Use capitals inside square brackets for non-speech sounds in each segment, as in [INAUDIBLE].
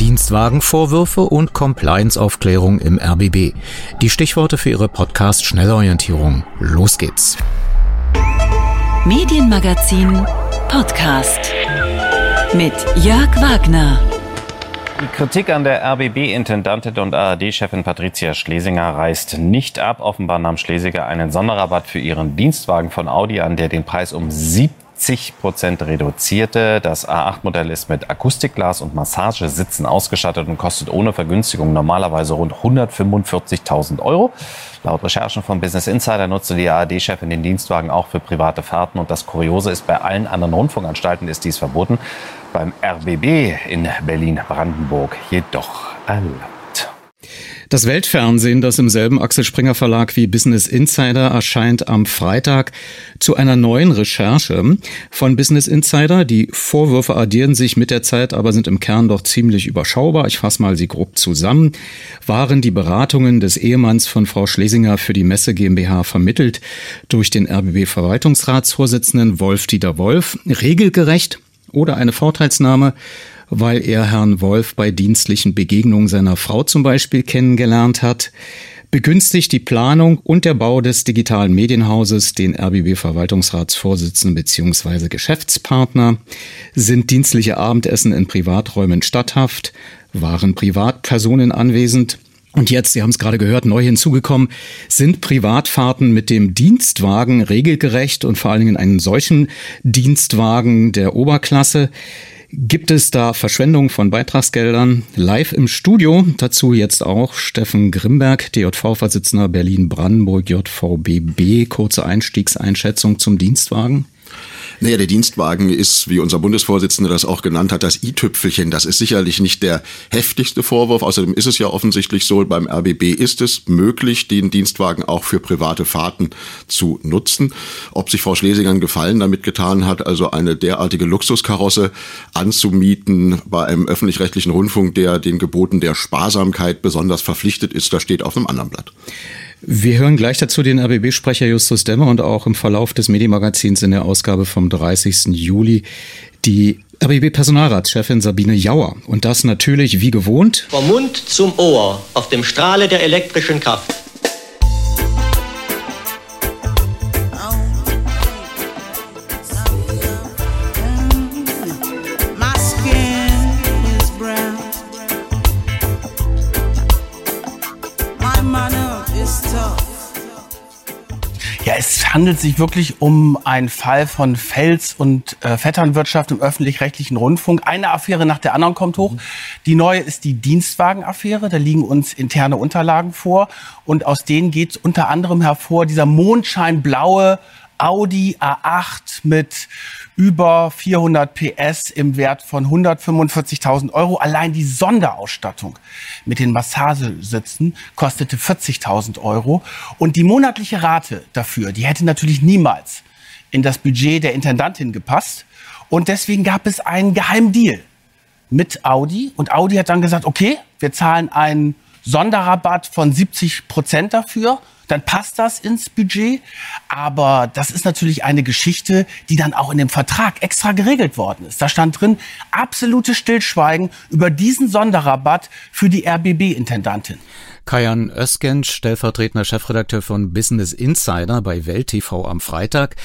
Dienstwagenvorwürfe und Compliance-Aufklärung im RBB. Die Stichworte für Ihre Podcast-Schnellorientierung. Los geht's. Medienmagazin Podcast mit Jörg Wagner. Die Kritik an der RBB-Intendantin und ARD-Chefin Patricia Schlesinger reißt nicht ab. Offenbar nahm Schlesinger einen Sonderrabatt für ihren Dienstwagen von Audi an, der den Preis um 70 70 Prozent reduzierte. Das A8-Modell ist mit Akustikglas und Massagesitzen ausgestattet und kostet ohne Vergünstigung normalerweise rund 145.000 Euro. Laut Recherchen von Business Insider nutzte die ARD-Chefin den Dienstwagen auch für private Fahrten. Und das Kuriose ist, bei allen anderen Rundfunkanstalten ist dies verboten. Beim RBB in Berlin-Brandenburg jedoch erlaubt. Das Weltfernsehen, das im selben Axel Springer Verlag wie Business Insider erscheint am Freitag zu einer neuen Recherche von Business Insider. Die Vorwürfe addieren sich mit der Zeit, aber sind im Kern doch ziemlich überschaubar. Ich fasse mal sie grob zusammen. Waren die Beratungen des Ehemanns von Frau Schlesinger für die Messe GmbH vermittelt durch den RBB Verwaltungsratsvorsitzenden Wolf-Dieter Wolf regelgerecht oder eine Vorteilsnahme weil er Herrn Wolf bei dienstlichen Begegnungen seiner Frau zum Beispiel kennengelernt hat, begünstigt die Planung und der Bau des digitalen Medienhauses den RBB Verwaltungsratsvorsitzenden bzw. Geschäftspartner, sind dienstliche Abendessen in Privaträumen statthaft, waren Privatpersonen anwesend, und jetzt, Sie haben es gerade gehört, neu hinzugekommen, sind Privatfahrten mit dem Dienstwagen regelgerecht und vor allen Dingen einen solchen Dienstwagen der Oberklasse. Gibt es da Verschwendung von Beitragsgeldern? Live im Studio, dazu jetzt auch Steffen Grimberg, DJV-Vorsitzender Berlin-Brandenburg, JVBB. Kurze Einstiegseinschätzung zum Dienstwagen. Naja, der Dienstwagen ist, wie unser Bundesvorsitzender das auch genannt hat, das i-Tüpfelchen. Das ist sicherlich nicht der heftigste Vorwurf. Außerdem ist es ja offensichtlich so, beim RBB ist es möglich, den Dienstwagen auch für private Fahrten zu nutzen. Ob sich Frau Schlesinger einen Gefallen damit getan hat, also eine derartige Luxuskarosse anzumieten bei einem öffentlich-rechtlichen Rundfunk, der den Geboten der Sparsamkeit besonders verpflichtet ist, das steht auf einem anderen Blatt. Wir hören gleich dazu den RBB-Sprecher Justus Demmer und auch im Verlauf des Medienmagazins in der Ausgabe vom 30. Juli die RBB-Personalratschefin Sabine Jauer. Und das natürlich wie gewohnt. Vom Mund zum Ohr auf dem Strahle der elektrischen Kraft. Handelt sich wirklich um einen Fall von Fels- und äh, Vetternwirtschaft im öffentlich-rechtlichen Rundfunk. Eine Affäre nach der anderen kommt hoch. Die neue ist die Dienstwagenaffäre. Da liegen uns interne Unterlagen vor. Und aus denen geht unter anderem hervor dieser mondscheinblaue Audi A8 mit über 400 PS im Wert von 145.000 Euro. Allein die Sonderausstattung mit den Massagesitzen kostete 40.000 Euro. Und die monatliche Rate dafür, die hätte natürlich niemals in das Budget der Intendantin gepasst. Und deswegen gab es einen Geheimdeal mit Audi. Und Audi hat dann gesagt, okay, wir zahlen einen Sonderrabatt von 70 Prozent dafür dann passt das ins Budget. Aber das ist natürlich eine Geschichte, die dann auch in dem Vertrag extra geregelt worden ist. Da stand drin, absolutes Stillschweigen über diesen Sonderrabatt für die RBB-Intendantin. Kajan Özgen, stellvertretender Chefredakteur von Business Insider bei Welt TV am Freitag.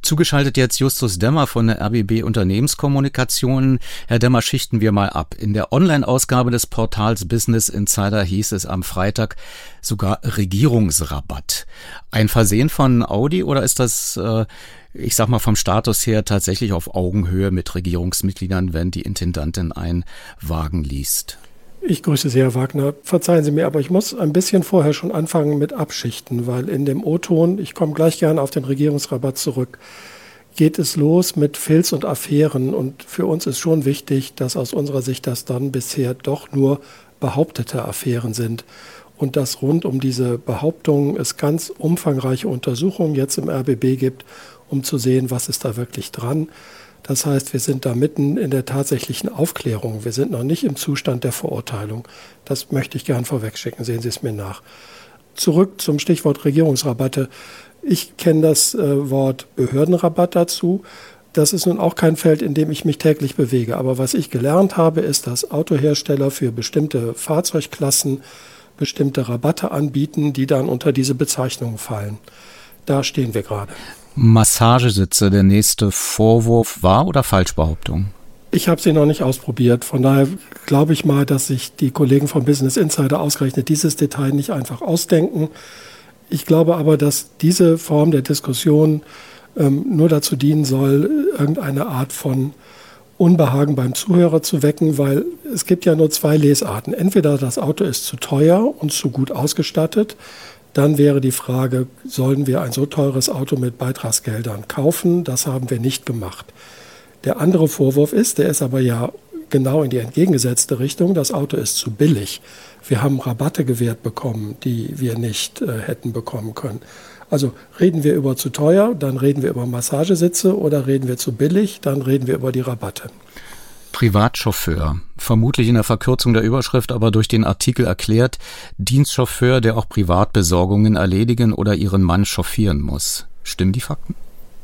Zugeschaltet jetzt Justus Demmer von der RBB Unternehmenskommunikation. Herr Demmer, schichten wir mal ab. In der Online-Ausgabe des Portals Business Insider hieß es am Freitag sogar Regierungsrabatt. Ein Versehen von Audi oder ist das, äh, ich sag mal, vom Status her tatsächlich auf Augenhöhe mit Regierungsmitgliedern, wenn die Intendantin einen Wagen liest? Ich grüße Sie, Herr Wagner. Verzeihen Sie mir, aber ich muss ein bisschen vorher schon anfangen mit Abschichten, weil in dem O-Ton, ich komme gleich gerne auf den Regierungsrabatt zurück, geht es los mit Filz und Affären. Und für uns ist schon wichtig, dass aus unserer Sicht das dann bisher doch nur behauptete Affären sind. Und dass rund um diese Behauptungen es ganz umfangreiche Untersuchungen jetzt im RBB gibt, um zu sehen, was ist da wirklich dran. Das heißt, wir sind da mitten in der tatsächlichen Aufklärung. Wir sind noch nicht im Zustand der Verurteilung. Das möchte ich gern vorwegschicken. Sehen Sie es mir nach. Zurück zum Stichwort Regierungsrabatte. Ich kenne das äh, Wort Behördenrabatt dazu. das ist nun auch kein Feld, in dem ich mich täglich bewege. Aber was ich gelernt habe, ist, dass Autohersteller für bestimmte Fahrzeugklassen bestimmte Rabatte anbieten, die dann unter diese Bezeichnung fallen. Da stehen wir gerade. Massagesitze, der nächste Vorwurf, war oder Falschbehauptung? Ich habe sie noch nicht ausprobiert. Von daher glaube ich mal, dass sich die Kollegen von Business Insider ausgerechnet dieses Detail nicht einfach ausdenken. Ich glaube aber, dass diese Form der Diskussion ähm, nur dazu dienen soll, irgendeine Art von Unbehagen beim Zuhörer zu wecken, weil es gibt ja nur zwei Lesarten. Entweder das Auto ist zu teuer und zu gut ausgestattet, dann wäre die Frage, sollen wir ein so teures Auto mit Beitragsgeldern kaufen? Das haben wir nicht gemacht. Der andere Vorwurf ist, der ist aber ja genau in die entgegengesetzte Richtung, das Auto ist zu billig. Wir haben Rabatte gewährt bekommen, die wir nicht äh, hätten bekommen können. Also reden wir über zu teuer, dann reden wir über Massagesitze oder reden wir zu billig, dann reden wir über die Rabatte. Privatchauffeur, vermutlich in der Verkürzung der Überschrift, aber durch den Artikel erklärt, Dienstchauffeur, der auch Privatbesorgungen erledigen oder ihren Mann chauffieren muss. Stimmen die Fakten?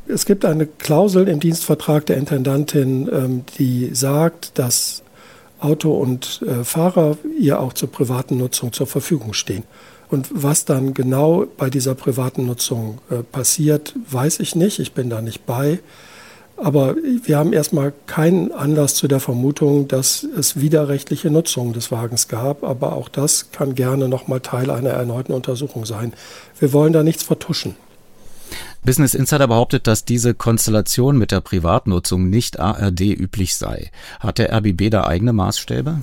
Es gibt eine Klausel im Dienstvertrag der Intendantin, ähm, die sagt, dass Auto und äh, Fahrer ihr auch zur privaten Nutzung zur Verfügung stehen. Und was dann genau bei dieser privaten Nutzung äh, passiert, weiß ich nicht. Ich bin da nicht bei. Aber wir haben erstmal keinen Anlass zu der Vermutung, dass es widerrechtliche Nutzung des Wagens gab. Aber auch das kann gerne nochmal Teil einer erneuten Untersuchung sein. Wir wollen da nichts vertuschen. Business Insider behauptet, dass diese Konstellation mit der Privatnutzung nicht ARD üblich sei. Hat der RBB da eigene Maßstäbe?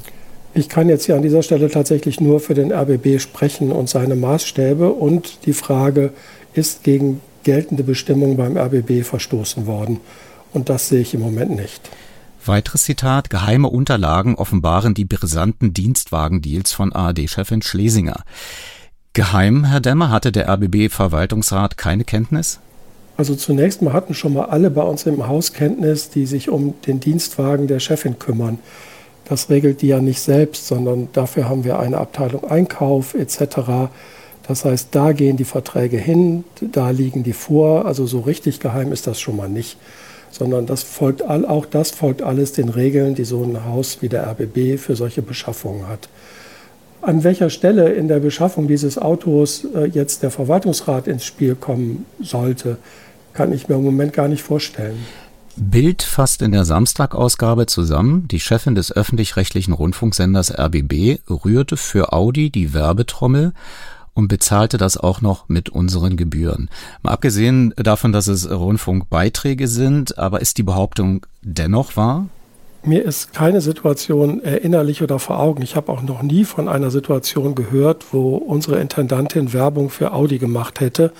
Ich kann jetzt hier an dieser Stelle tatsächlich nur für den RBB sprechen und seine Maßstäbe und die Frage, ist gegen geltende Bestimmungen beim RBB verstoßen worden? Und das sehe ich im Moment nicht. Weiteres Zitat, geheime Unterlagen offenbaren die brisanten Dienstwagendeals von ARD-Chefin Schlesinger. Geheim, Herr Demmer, hatte der RBB-Verwaltungsrat keine Kenntnis? Also zunächst mal hatten schon mal alle bei uns im Haus Kenntnis, die sich um den Dienstwagen der Chefin kümmern. Das regelt die ja nicht selbst, sondern dafür haben wir eine Abteilung Einkauf etc. Das heißt, da gehen die Verträge hin, da liegen die vor. Also so richtig geheim ist das schon mal nicht, sondern das folgt all, auch das folgt alles den Regeln, die so ein Haus wie der RBB für solche Beschaffungen hat. An welcher Stelle in der Beschaffung dieses Autos äh, jetzt der Verwaltungsrat ins Spiel kommen sollte, kann ich mir im Moment gar nicht vorstellen. Bild fasst in der Samstagausgabe zusammen, die Chefin des öffentlich-rechtlichen Rundfunksenders RBB rührte für Audi die Werbetrommel und bezahlte das auch noch mit unseren Gebühren. Mal abgesehen davon, dass es Rundfunkbeiträge sind, aber ist die Behauptung dennoch wahr? Mir ist keine Situation erinnerlich oder vor Augen. Ich habe auch noch nie von einer Situation gehört, wo unsere Intendantin Werbung für Audi gemacht hätte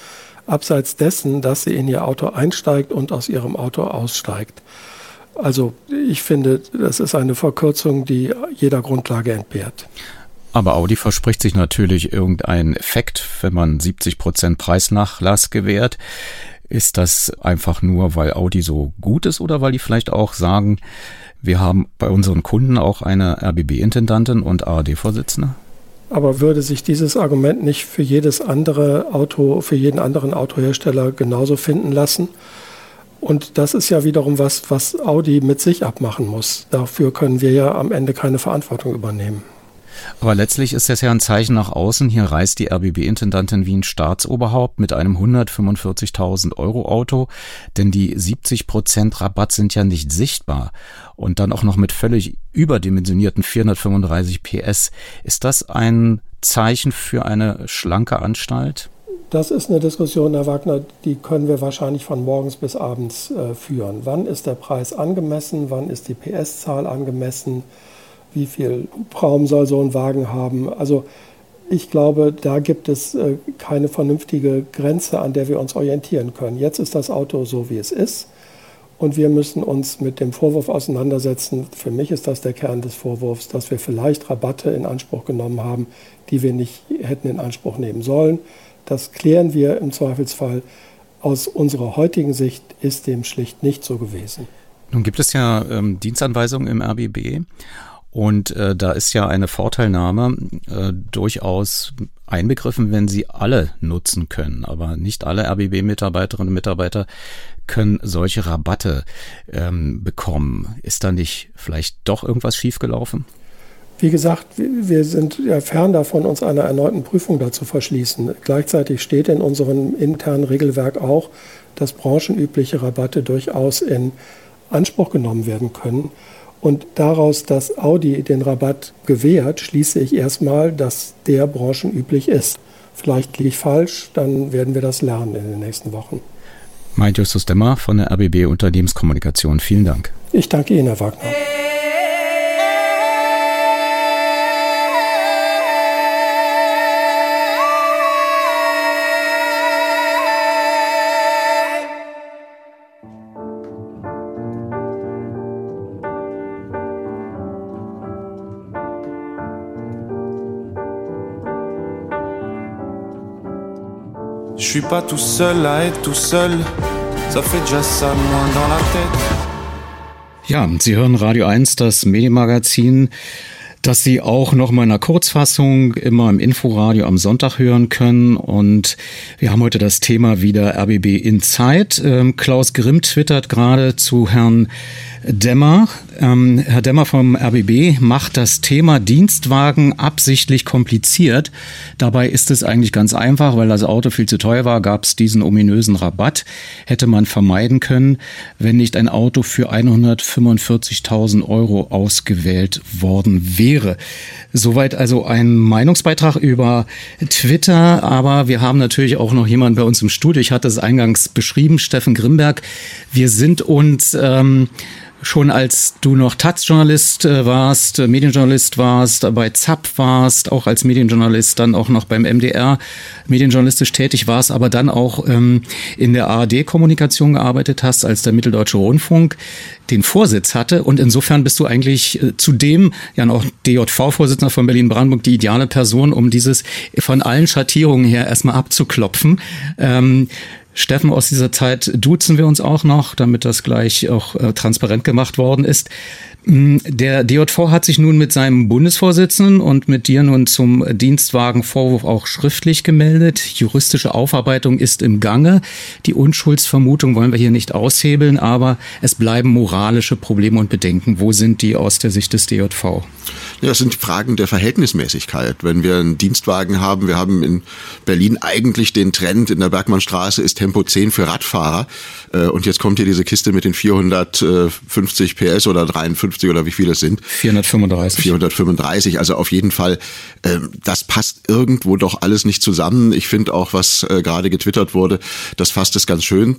abseits dessen, dass sie in ihr Auto einsteigt und aus ihrem Auto aussteigt. Also ich finde, das ist eine Verkürzung, die jeder Grundlage entbehrt. Aber Audi verspricht sich natürlich irgendeinen Effekt, wenn man 70 Prozent Preisnachlass gewährt. Ist das einfach nur, weil Audi so gut ist oder weil die vielleicht auch sagen, wir haben bei unseren Kunden auch eine RBB-Intendantin und ARD-Vorsitzende? Aber würde sich dieses Argument nicht für jedes andere Auto, für jeden anderen Autohersteller genauso finden lassen? Und das ist ja wiederum was, was Audi mit sich abmachen muss. Dafür können wir ja am Ende keine Verantwortung übernehmen. Aber letztlich ist das ja ein Zeichen nach außen. Hier reist die RBB-Intendantin wie ein Staatsoberhaupt mit einem 145.000 Euro Auto, denn die 70 Prozent Rabatt sind ja nicht sichtbar. Und dann auch noch mit völlig überdimensionierten 435 PS. Ist das ein Zeichen für eine schlanke Anstalt? Das ist eine Diskussion, Herr Wagner, die können wir wahrscheinlich von morgens bis abends äh, führen. Wann ist der Preis angemessen? Wann ist die PS-Zahl angemessen? Wie viel Hubraum soll so ein Wagen haben. Also ich glaube, da gibt es äh, keine vernünftige Grenze, an der wir uns orientieren können. Jetzt ist das Auto so, wie es ist. Und wir müssen uns mit dem Vorwurf auseinandersetzen. Für mich ist das der Kern des Vorwurfs, dass wir vielleicht Rabatte in Anspruch genommen haben, die wir nicht hätten in Anspruch nehmen sollen. Das klären wir im Zweifelsfall. Aus unserer heutigen Sicht ist dem schlicht nicht so gewesen. Nun gibt es ja ähm, Dienstanweisungen im RBB und äh, da ist ja eine Vorteilnahme äh, durchaus einbegriffen, wenn sie alle nutzen können. Aber nicht alle RBB-Mitarbeiterinnen und Mitarbeiter können solche Rabatte ähm, bekommen. Ist da nicht vielleicht doch irgendwas schiefgelaufen? Wie gesagt, wir sind ja fern davon, uns einer erneuten Prüfung dazu verschließen. Gleichzeitig steht in unserem internen Regelwerk auch, dass branchenübliche Rabatte durchaus in Anspruch genommen werden können. Und daraus, dass Audi den Rabatt gewährt, schließe ich erstmal, dass der branchenüblich ist. Vielleicht liege ich falsch, dann werden wir das lernen in den nächsten Wochen. Meint Justus Demmer von der RBB Unternehmenskommunikation. Vielen Dank. Ich danke Ihnen, Herr Wagner. Je suis pas tout seul à être tout seul. Ça fait déjà ça moins dans la tête. Ja, Sie hören Radio 1, das Medienmagazin, das Sie auch noch mal in einer Kurzfassung immer im Inforadio am Sonntag hören können. Und wir haben heute das Thema wieder RBB Inside. Ähm, Klaus Grimm twittert gerade zu Herrn Dämmer. Ähm, Herr Dämmer vom RBB macht das Thema Dienstwagen absichtlich kompliziert. Dabei ist es eigentlich ganz einfach, weil das Auto viel zu teuer war, gab es diesen ominösen Rabatt. Hätte man vermeiden können, wenn nicht ein Auto für 145.000 Euro ausgewählt worden wäre. Soweit also ein Meinungsbeitrag über Twitter, aber wir haben natürlich auch noch jemanden bei uns im Studio. Ich hatte es eingangs beschrieben, Steffen Grimberg. Wir sind uns ähm, schon als du noch Taz-Journalist äh, warst, äh, Medienjournalist warst, bei ZAP warst, auch als Medienjournalist, dann auch noch beim MDR medienjournalistisch tätig warst, aber dann auch ähm, in der ARD-Kommunikation gearbeitet hast, als der Mitteldeutsche Rundfunk den Vorsitz hatte. Und insofern bist du eigentlich äh, zudem ja noch DJV-Vorsitzender von Berlin-Brandenburg die ideale Person, um dieses von allen Schattierungen her erstmal abzuklopfen. Ähm, Steffen aus dieser Zeit duzen wir uns auch noch, damit das gleich auch äh, transparent gemacht worden ist. Mm, der DJV hat sich nun mit seinem Bundesvorsitzenden und mit dir nun zum Dienstwagenvorwurf auch schriftlich gemeldet. Juristische Aufarbeitung ist im Gange. Die Unschuldsvermutung wollen wir hier nicht aushebeln, aber es bleiben moralische Probleme und Bedenken. Wo sind die aus der Sicht des DJV? Ja, das sind Fragen der Verhältnismäßigkeit. Wenn wir einen Dienstwagen haben, wir haben in Berlin eigentlich den Trend, in der Bergmannstraße ist Tempo 10 für Radfahrer. Äh, und jetzt kommt hier diese Kiste mit den 450 PS oder 53 oder wie viele es sind. 435. 435, also auf jeden Fall, ähm, das passt irgendwo doch alles nicht zusammen. Ich finde auch, was äh, gerade getwittert wurde, das fasst es ganz schön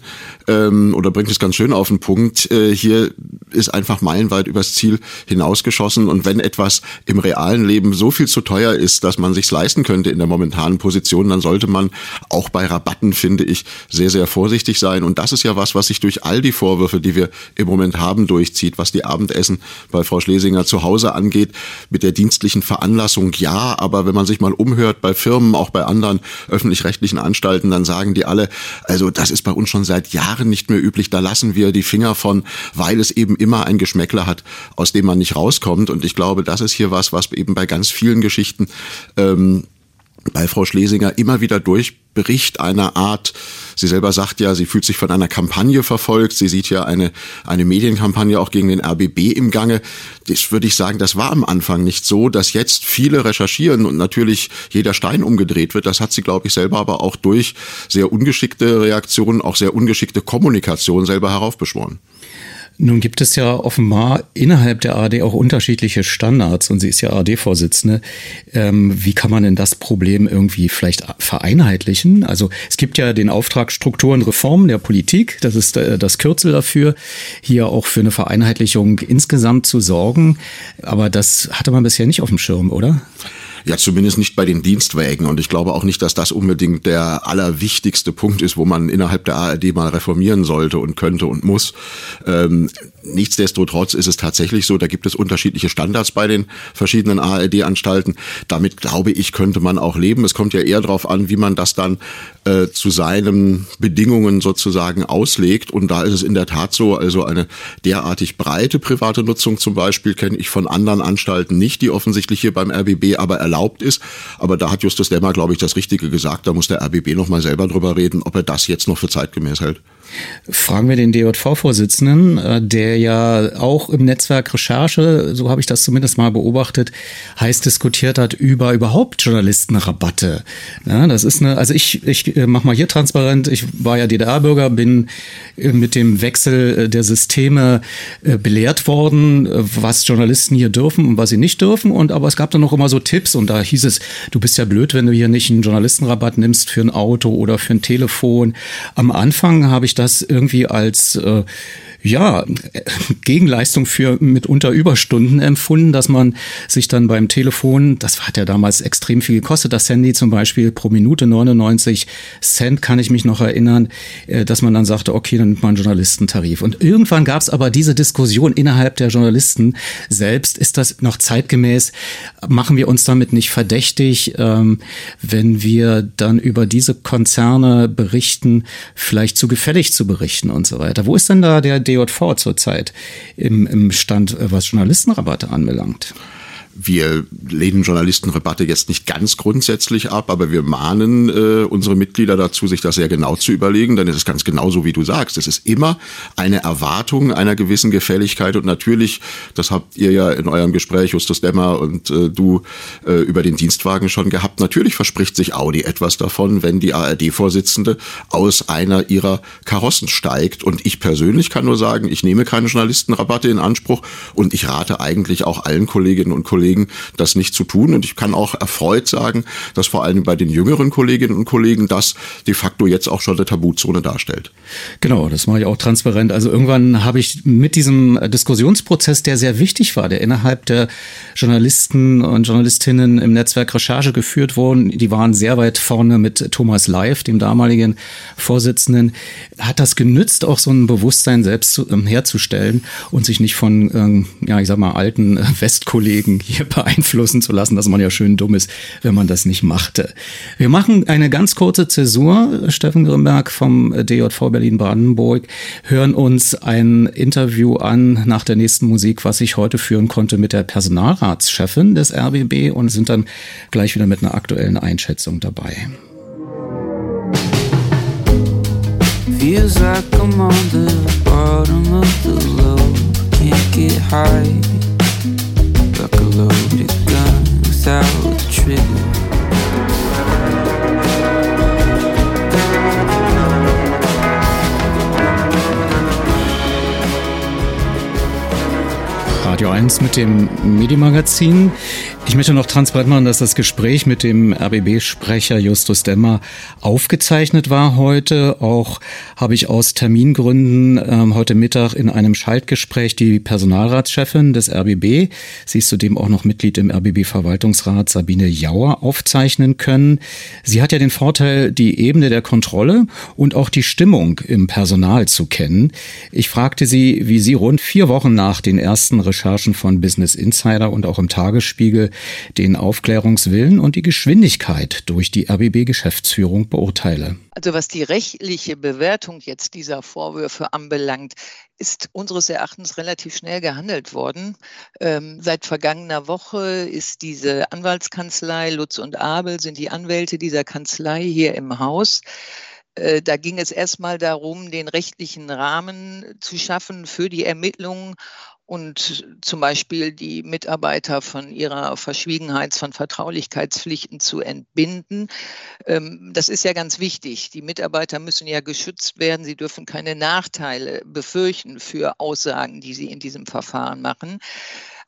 ähm, oder bringt es ganz schön auf den Punkt. Äh, hier ist einfach meilenweit übers Ziel hinausgeschossen und wenn etwas im realen Leben so viel zu teuer ist, dass man sich's leisten könnte in der momentanen Position, dann sollte man auch bei Rabatten, finde ich, sehr, sehr vorsichtig sein. Und das ist ja was, was sich durch all die Vorwürfe, die wir im Moment haben, durchzieht, was die Abendessen bei Frau Schlesinger zu Hause angeht. Mit der dienstlichen Veranlassung ja, aber wenn man sich mal umhört bei Firmen, auch bei anderen öffentlich-rechtlichen Anstalten, dann sagen die alle, also das ist bei uns schon seit Jahren nicht mehr üblich, da lassen wir die Finger von, weil es eben immer ein Geschmäckler hat, aus dem man nicht rauskommt. Und ich glaube, das ist hier was, was eben bei ganz vielen Geschichten ähm, bei Frau Schlesinger immer wieder durchbricht, einer Art, sie selber sagt ja, sie fühlt sich von einer Kampagne verfolgt, sie sieht ja eine, eine Medienkampagne auch gegen den RBB im Gange. Das würde ich sagen, das war am Anfang nicht so, dass jetzt viele recherchieren und natürlich jeder Stein umgedreht wird. Das hat sie, glaube ich, selber aber auch durch sehr ungeschickte Reaktionen, auch sehr ungeschickte Kommunikation selber heraufbeschworen. Nun gibt es ja offenbar innerhalb der ARD auch unterschiedliche Standards und sie ist ja ARD-Vorsitzende. Ähm, wie kann man denn das Problem irgendwie vielleicht vereinheitlichen? Also es gibt ja den Auftrag Strukturen Reform der Politik, das ist äh, das Kürzel dafür, hier auch für eine Vereinheitlichung insgesamt zu sorgen. Aber das hatte man bisher nicht auf dem Schirm, oder? Ja, zumindest nicht bei den Dienstwägen. Und ich glaube auch nicht, dass das unbedingt der allerwichtigste Punkt ist, wo man innerhalb der ARD mal reformieren sollte und könnte und muss. Ähm, Nichtsdestotrotz ist es tatsächlich so, da gibt es unterschiedliche Standards bei den verschiedenen ARD-Anstalten. Damit glaube ich, könnte man auch leben. Es kommt ja eher darauf an, wie man das dann äh, zu seinen Bedingungen sozusagen auslegt. Und da ist es in der Tat so, also eine derartig breite private Nutzung zum Beispiel kenne ich von anderen Anstalten nicht, die offensichtlich hier beim RBB aber erlaubt ist. Aber da hat Justus Demmer, glaube ich, das Richtige gesagt. Da muss der RBB noch mal selber drüber reden, ob er das jetzt noch für zeitgemäß hält. Fragen wir den DJV-Vorsitzenden, äh, der ja auch im Netzwerk Recherche, so habe ich das zumindest mal beobachtet, heiß diskutiert hat über überhaupt Journalistenrabatte. Ja, das ist eine, also ich, ich äh, mach mal hier transparent, ich war ja DDR-Bürger, bin äh, mit dem Wechsel der Systeme belehrt worden, was Journalisten hier dürfen und was sie nicht dürfen. Und aber es gab dann noch immer so Tipps und da hieß es, du bist ja blöd, wenn du hier nicht einen Journalistenrabatt nimmst für ein Auto oder für ein Telefon. Am Anfang habe ich das irgendwie als äh, ja, Gegenleistung für mitunter Überstunden empfunden, dass man sich dann beim Telefon, das hat ja damals extrem viel gekostet, das Handy zum Beispiel pro Minute 99 Cent, kann ich mich noch erinnern, äh, dass man dann sagte, okay, dann nimmt man einen Journalistentarif. Und irgendwann gab es aber diese Diskussion innerhalb der Journalisten selbst, ist das noch zeitgemäß, machen wir uns damit nicht verdächtig, ähm, wenn wir dann über diese Konzerne berichten, vielleicht zu gefällig zu berichten und so weiter. Wo ist denn da der DJV zurzeit im, im Stand, äh, was Journalistenrabatte anbelangt? Wir lehnen Journalistenrabatte jetzt nicht ganz grundsätzlich ab, aber wir mahnen äh, unsere Mitglieder dazu, sich das sehr genau zu überlegen. Denn es ist ganz genauso, wie du sagst. Es ist immer eine Erwartung einer gewissen Gefälligkeit. Und natürlich, das habt ihr ja in eurem Gespräch, Justus Demmer und äh, du, äh, über den Dienstwagen schon gehabt. Natürlich verspricht sich Audi etwas davon, wenn die ARD-Vorsitzende aus einer ihrer Karossen steigt. Und ich persönlich kann nur sagen, ich nehme keine Journalistenrabatte in Anspruch und ich rate eigentlich auch allen Kolleginnen und Kollegen, Kollegen, das nicht zu tun. Und ich kann auch erfreut sagen, dass vor allem bei den jüngeren Kolleginnen und Kollegen das de facto jetzt auch schon eine Tabuzone darstellt. Genau, das mache ich auch transparent. Also irgendwann habe ich mit diesem Diskussionsprozess, der sehr wichtig war, der innerhalb der Journalisten und Journalistinnen im Netzwerk Recherche geführt wurden, die waren sehr weit vorne mit Thomas Leif, dem damaligen Vorsitzenden, hat das genützt, auch so ein Bewusstsein selbst ähm, herzustellen und sich nicht von, ähm, ja, ich sag mal, alten Westkollegen hier [LAUGHS] beeinflussen zu lassen, dass man ja schön dumm ist, wenn man das nicht machte. Wir machen eine ganz kurze Zäsur, Steffen Grimberg vom DJV Berlin-Brandenburg, hören uns ein Interview an nach der nächsten Musik, was ich heute führen konnte mit der Personalratschefin des RBB und sind dann gleich wieder mit einer aktuellen Einschätzung dabei. Feels like I'm on the bottom of the low, can't get high. Loaded gun without a trigger. Radio 1 mit dem Medienmagazin. Ich möchte noch transparent machen, dass das Gespräch mit dem RBB-Sprecher Justus Demmer aufgezeichnet war heute. Auch habe ich aus Termingründen ähm, heute Mittag in einem Schaltgespräch die Personalratschefin des RBB, sie ist zudem auch noch Mitglied im RBB-Verwaltungsrat, Sabine Jauer, aufzeichnen können. Sie hat ja den Vorteil, die Ebene der Kontrolle und auch die Stimmung im Personal zu kennen. Ich fragte sie, wie sie rund vier Wochen nach den ersten Recherchen von Business Insider und auch im Tagesspiegel den Aufklärungswillen und die Geschwindigkeit durch die RBB-Geschäftsführung beurteile. Also was die rechtliche Bewertung jetzt dieser Vorwürfe anbelangt, ist unseres Erachtens relativ schnell gehandelt worden. Ähm, seit vergangener Woche ist diese Anwaltskanzlei Lutz und Abel, sind die Anwälte dieser Kanzlei hier im Haus. Äh, da ging es erstmal darum, den rechtlichen Rahmen zu schaffen für die Ermittlungen und zum Beispiel die Mitarbeiter von ihrer Verschwiegenheits-, von Vertraulichkeitspflichten zu entbinden. Ähm, das ist ja ganz wichtig. Die Mitarbeiter müssen ja geschützt werden. Sie dürfen keine Nachteile befürchten für Aussagen, die sie in diesem Verfahren machen.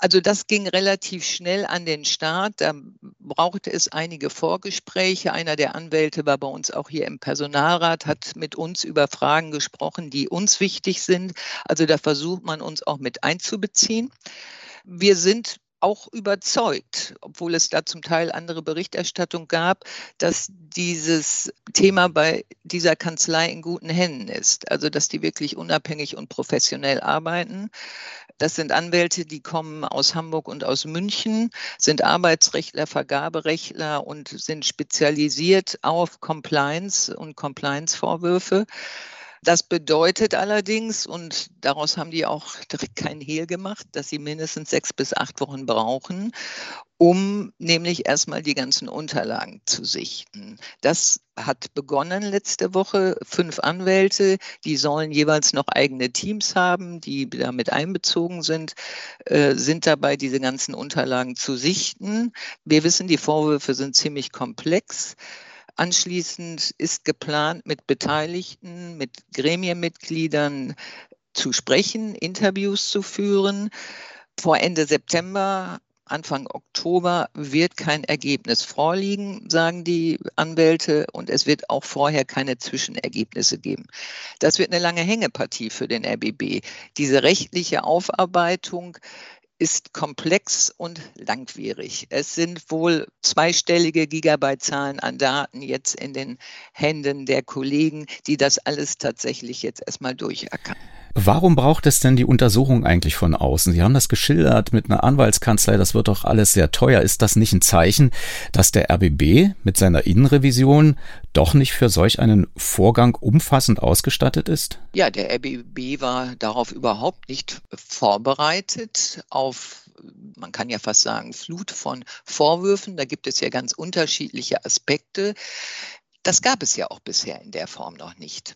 Also das ging relativ schnell an den Start. Da brauchte es einige Vorgespräche. Einer der Anwälte war bei uns auch hier im Personalrat, hat mit uns über Fragen gesprochen, die uns wichtig sind. Also da versucht man uns auch mit einzubeziehen. Wir sind auch überzeugt, obwohl es da zum Teil andere Berichterstattung gab, dass dieses Thema bei dieser Kanzlei in guten Händen ist. Also dass die wirklich unabhängig und professionell arbeiten. Das sind Anwälte, die kommen aus Hamburg und aus München, sind Arbeitsrechtler, Vergaberechtler und sind spezialisiert auf Compliance und Compliance-Vorwürfe. Das bedeutet allerdings, und daraus haben die auch direkt kein Hehl gemacht, dass sie mindestens sechs bis acht Wochen brauchen, um nämlich erstmal die ganzen Unterlagen zu sichten. Das hat begonnen letzte Woche. Fünf Anwälte, die sollen jeweils noch eigene Teams haben, die damit einbezogen sind, äh, sind dabei, diese ganzen Unterlagen zu sichten. Wir wissen, die Vorwürfe sind ziemlich komplex. Anschließend ist geplant, mit Beteiligten, mit Gremienmitgliedern zu sprechen, Interviews zu führen. Vor Ende September Anfang Oktober wird kein Ergebnis vorliegen, sagen die Anwälte, und es wird auch vorher keine Zwischenergebnisse geben. Das wird eine lange Hängepartie für den RBB. Diese rechtliche Aufarbeitung ist komplex und langwierig. Es sind wohl zweistellige Gigabyte-Zahlen an Daten jetzt in den Händen der Kollegen, die das alles tatsächlich jetzt erstmal durcherkannt. Warum braucht es denn die Untersuchung eigentlich von außen? Sie haben das geschildert mit einer Anwaltskanzlei, das wird doch alles sehr teuer. Ist das nicht ein Zeichen, dass der RBB mit seiner Innenrevision doch nicht für solch einen Vorgang umfassend ausgestattet ist? Ja, der RBB war darauf überhaupt nicht vorbereitet auf man kann ja fast sagen, Flut von Vorwürfen. Da gibt es ja ganz unterschiedliche Aspekte. Das gab es ja auch bisher in der Form noch nicht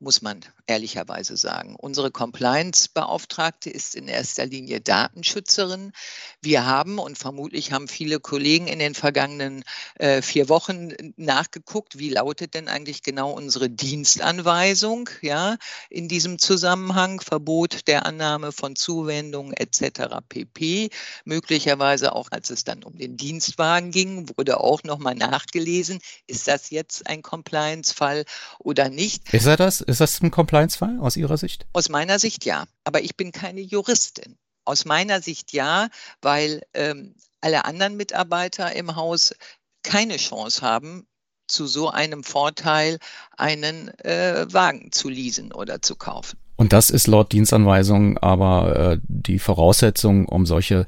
muss man ehrlicherweise sagen. Unsere Compliance-Beauftragte ist in erster Linie Datenschützerin. Wir haben und vermutlich haben viele Kollegen in den vergangenen äh, vier Wochen nachgeguckt, wie lautet denn eigentlich genau unsere Dienstanweisung, ja, in diesem Zusammenhang, Verbot der Annahme von Zuwendungen etc. pp. Möglicherweise auch, als es dann um den Dienstwagen ging, wurde auch nochmal nachgelesen, ist das jetzt ein Compliance-Fall oder nicht? Ist er das? Ist das ein Compliance-Fall aus Ihrer Sicht? Aus meiner Sicht ja. Aber ich bin keine Juristin. Aus meiner Sicht ja, weil ähm, alle anderen Mitarbeiter im Haus keine Chance haben, zu so einem Vorteil einen äh, Wagen zu leasen oder zu kaufen. Und das ist laut Dienstanweisung aber äh, die Voraussetzung, um solche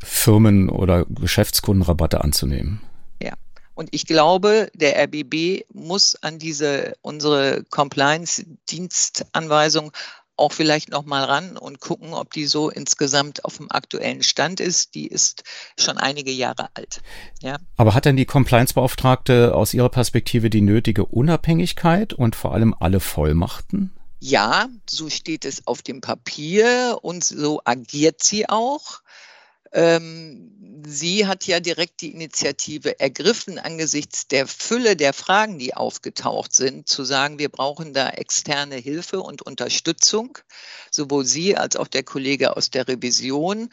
Firmen- oder Geschäftskundenrabatte anzunehmen. Und ich glaube, der RBB muss an diese unsere Compliance-Dienstanweisung auch vielleicht noch mal ran und gucken, ob die so insgesamt auf dem aktuellen Stand ist. Die ist schon einige Jahre alt. Ja. Aber hat denn die Compliance-Beauftragte aus Ihrer Perspektive die nötige Unabhängigkeit und vor allem alle Vollmachten? Ja, so steht es auf dem Papier und so agiert sie auch. Ähm, sie hat ja direkt die Initiative ergriffen, angesichts der Fülle der Fragen, die aufgetaucht sind, zu sagen, wir brauchen da externe Hilfe und Unterstützung. Sowohl sie als auch der Kollege aus der Revision.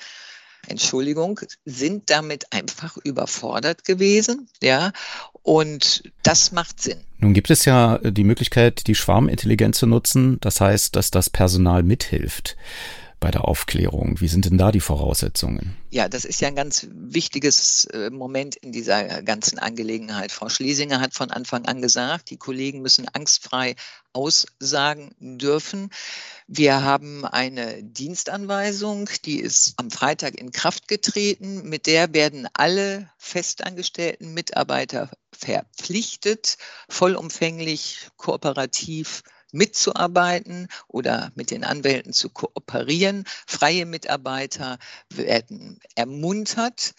Entschuldigung, sind damit einfach überfordert gewesen, ja, und das macht Sinn. Nun gibt es ja die Möglichkeit, die Schwarmintelligenz zu nutzen, das heißt, dass das Personal mithilft bei der Aufklärung? Wie sind denn da die Voraussetzungen? Ja, das ist ja ein ganz wichtiges äh, Moment in dieser ganzen Angelegenheit. Frau Schlesinger hat von Anfang an gesagt, die Kollegen müssen angstfrei aussagen dürfen. Wir haben eine Dienstanweisung, die ist am Freitag in Kraft getreten. Mit der werden alle festangestellten Mitarbeiter verpflichtet, vollumfänglich kooperativ mitzuarbeiten oder mit den Anwälten zu kooperieren. Freie Mitarbeiter werden ermuntert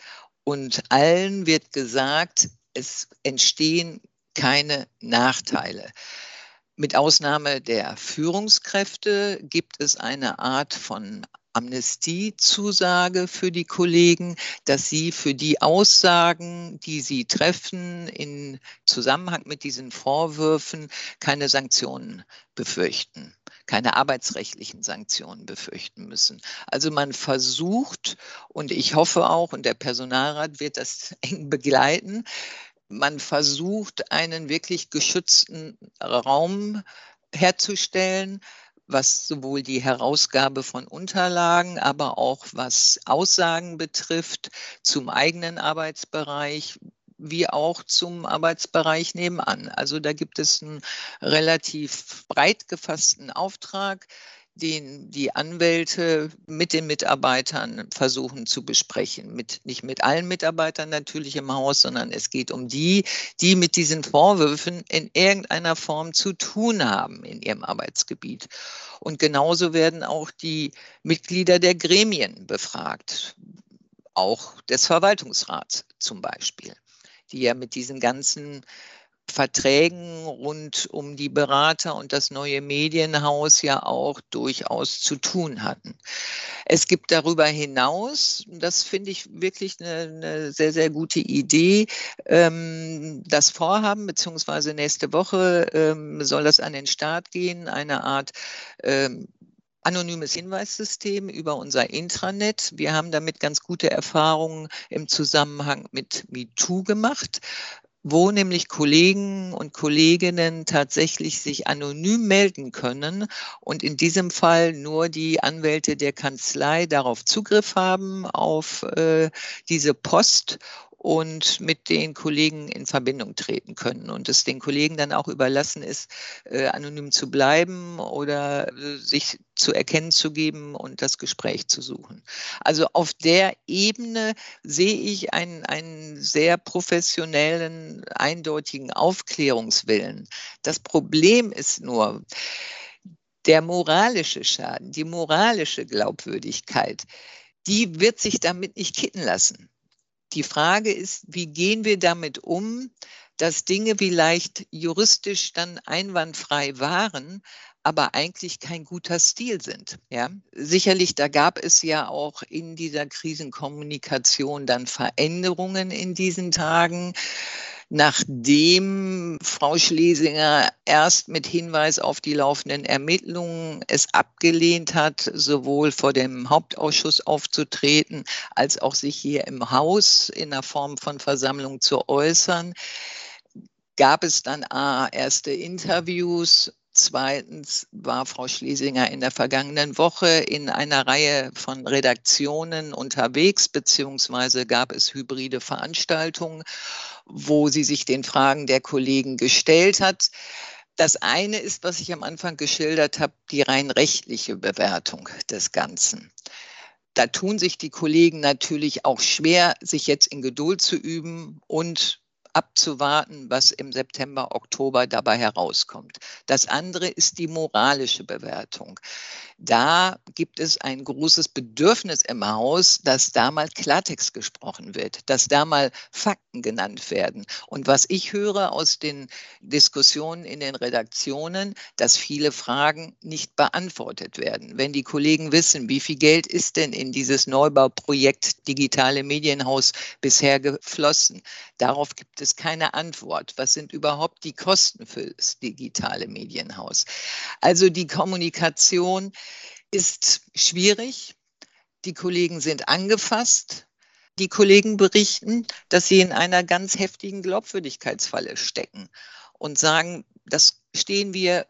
und allen wird gesagt, es entstehen keine Nachteile. Mit Ausnahme der Führungskräfte gibt es eine Art von Amnestiezusage für die Kollegen, dass sie für die Aussagen, die sie treffen, in Zusammenhang mit diesen Vorwürfen keine Sanktionen befürchten keine arbeitsrechtlichen Sanktionen befürchten müssen. Also man versucht, und ich hoffe auch, und der Personalrat wird das [LAUGHS] eng begleiten, man versucht, einen wirklich geschützten Raum herzustellen, was sowohl die Herausgabe von Unterlagen, aber auch was Aussagen betrifft zum eigenen Arbeitsbereich, wie auch zum Arbeitsbereich nebenan. Also da gibt es einen relativ breit gefassten Auftrag, den die Anwälte mit den Mitarbeitern versuchen zu besprechen. Mit, nicht mit allen Mitarbeitern natürlich im Haus, sondern es geht um die, die mit diesen Vorwürfen in irgendeiner Form zu tun haben in ihrem Arbeitsgebiet. Und genauso werden auch die Mitglieder der Gremien befragt, auch des Verwaltungsrats zum Beispiel, die ja mit diesen ganzen Verträgen rund um die Berater und das neue Medienhaus ja auch durchaus zu tun hatten. Es gibt darüber hinaus, das finde ich wirklich eine, eine, sehr, sehr gute Idee, ähm, das Vorhaben, beziehungsweise nächste Woche ähm, soll das an den Start gehen, eine Art ähm, anonymes Hinweissystem über unser Intranet. Wir haben damit ganz gute Erfahrungen im Zusammenhang mit MeToo gemacht wo nämlich Kollegen und Kolleginnen tatsächlich sich anonym melden können und in diesem Fall nur die Anwälte der Kanzlei darauf Zugriff haben auf äh, diese Post und mit den Kollegen in Verbindung treten können und es den Kollegen dann auch überlassen ist, äh, anonym zu bleiben oder äh, sich zu erkennen zu geben und das Gespräch zu suchen. Also auf der Ebene sehe ich einen, einen sehr professionellen, eindeutigen Aufklärungswillen. Das Problem ist nur, der moralische Schaden, die moralische Glaubwürdigkeit, die wird sich damit nicht kitten lassen. Die Frage ist, wie gehen wir damit um, dass Dinge vielleicht juristisch dann einwandfrei waren, aber eigentlich kein guter Stil sind. Ja, sicherlich, da gab es ja auch in dieser Krisenkommunikation dann Veränderungen in diesen Tagen nachdem Frau Schlesinger erst mit Hinweis auf die laufenden Ermittlungen es abgelehnt hat, sowohl vor dem Hauptausschuss aufzutreten, als auch sich hier im Haus in der Form von Versammlung zu äußern, gab es dann A, erste Interviews. Zweitens war Frau Schlesinger in der vergangenen Woche in einer Reihe von Redaktionen unterwegs, beziehungsweise gab es hybride Veranstaltungen, wo sie sich den Fragen der Kollegen gestellt hat. Das eine ist, was ich am Anfang geschildert habe, die rein rechtliche Bewertung des Ganzen. Da tun sich die Kollegen natürlich auch schwer, sich jetzt in Geduld zu üben und abzuwarten, was im September, Oktober dabei herauskommt. Das andere ist die moralische Bewertung. Da gibt es ein großes Bedürfnis im Haus, dass da mal Klartext gesprochen wird, dass da mal Fakten genannt werden. Und was ich höre aus den Diskussionen in den Redaktionen, dass viele Fragen nicht beantwortet werden. Wenn die Kollegen wissen, wie viel Geld ist denn in dieses Neubauprojekt Digitale Medienhaus bisher geflossen, darauf gibt es keine Antwort. Was sind überhaupt die Kosten für das digitale Medienhaus? Also die Kommunikation ist schwierig. Die Kollegen sind angefasst. Die Kollegen berichten, dass sie in einer ganz heftigen Glaubwürdigkeitsfalle stecken und sagen, das stehen wir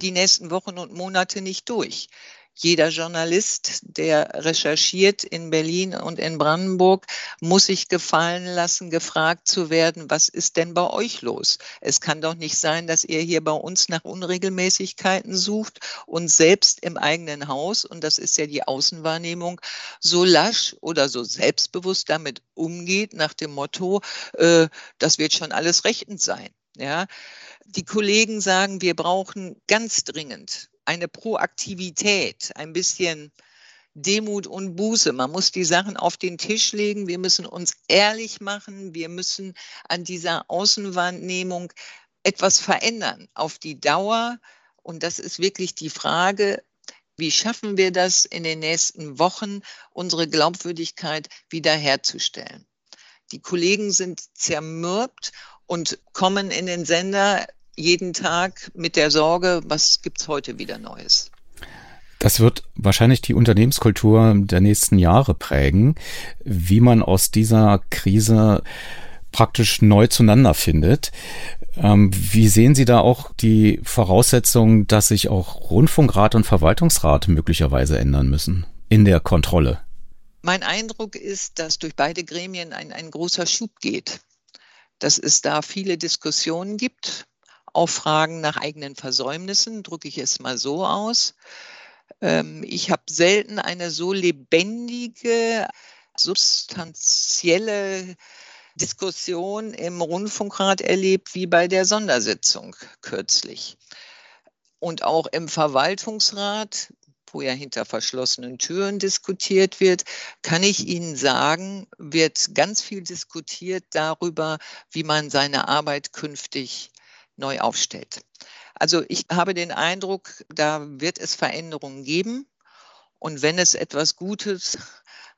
die nächsten Wochen und Monate nicht durch jeder Journalist, der recherchiert in Berlin und in Brandenburg, muss sich gefallen lassen, gefragt zu werden, was ist denn bei euch los? Es kann doch nicht sein, dass ihr hier bei uns nach Unregelmäßigkeiten sucht und selbst im eigenen Haus, und das ist ja die Außenwahrnehmung, so lasch oder so selbstbewusst damit umgeht, nach dem Motto, äh, das wird schon alles rechtend sein. Ja, die Kollegen sagen, wir brauchen ganz dringend eine Proaktivität, ein bisschen Demut und Buße. Man muss die Sachen auf den Tisch legen. Wir müssen uns ehrlich machen. Wir müssen an dieser Außenwahrnehmung etwas verändern auf die Dauer. Und das ist wirklich die Frage, wie schaffen wir das in den nächsten Wochen, unsere Glaubwürdigkeit wiederherzustellen? Die Kollegen sind zermürbt und kommen in den Sender jeden Tag mit der Sorge, was gibt's heute wieder Neues? Das wird wahrscheinlich die Unternehmenskultur der nächsten Jahre prägen, wie man aus dieser Krise praktisch neu zueinander findet. Ähm, wie sehen Sie da auch die Voraussetzungen, dass sich auch Rundfunkrat und Verwaltungsrat möglicherweise ändern müssen in der Kontrolle? Mein Eindruck ist, dass durch beide Gremien ein, ein großer Schub geht, dass es da viele Diskussionen gibt, auch Fragen nach eigenen Versäumnissen, drücke ich es mal so aus. Ähm, ich habe selten eine so lebendige, substanzielle Diskussion im Rundfunkrat erlebt wie bei der Sondersitzung kürzlich. Und auch im Verwaltungsrat, wo ja hinter verschlossenen Türen diskutiert wird, kann ich Ihnen sagen, wird ganz viel diskutiert darüber, wie man seine Arbeit künftig neu aufstellt. Also ich habe den Eindruck, da wird es Veränderungen geben. Und wenn es etwas Gutes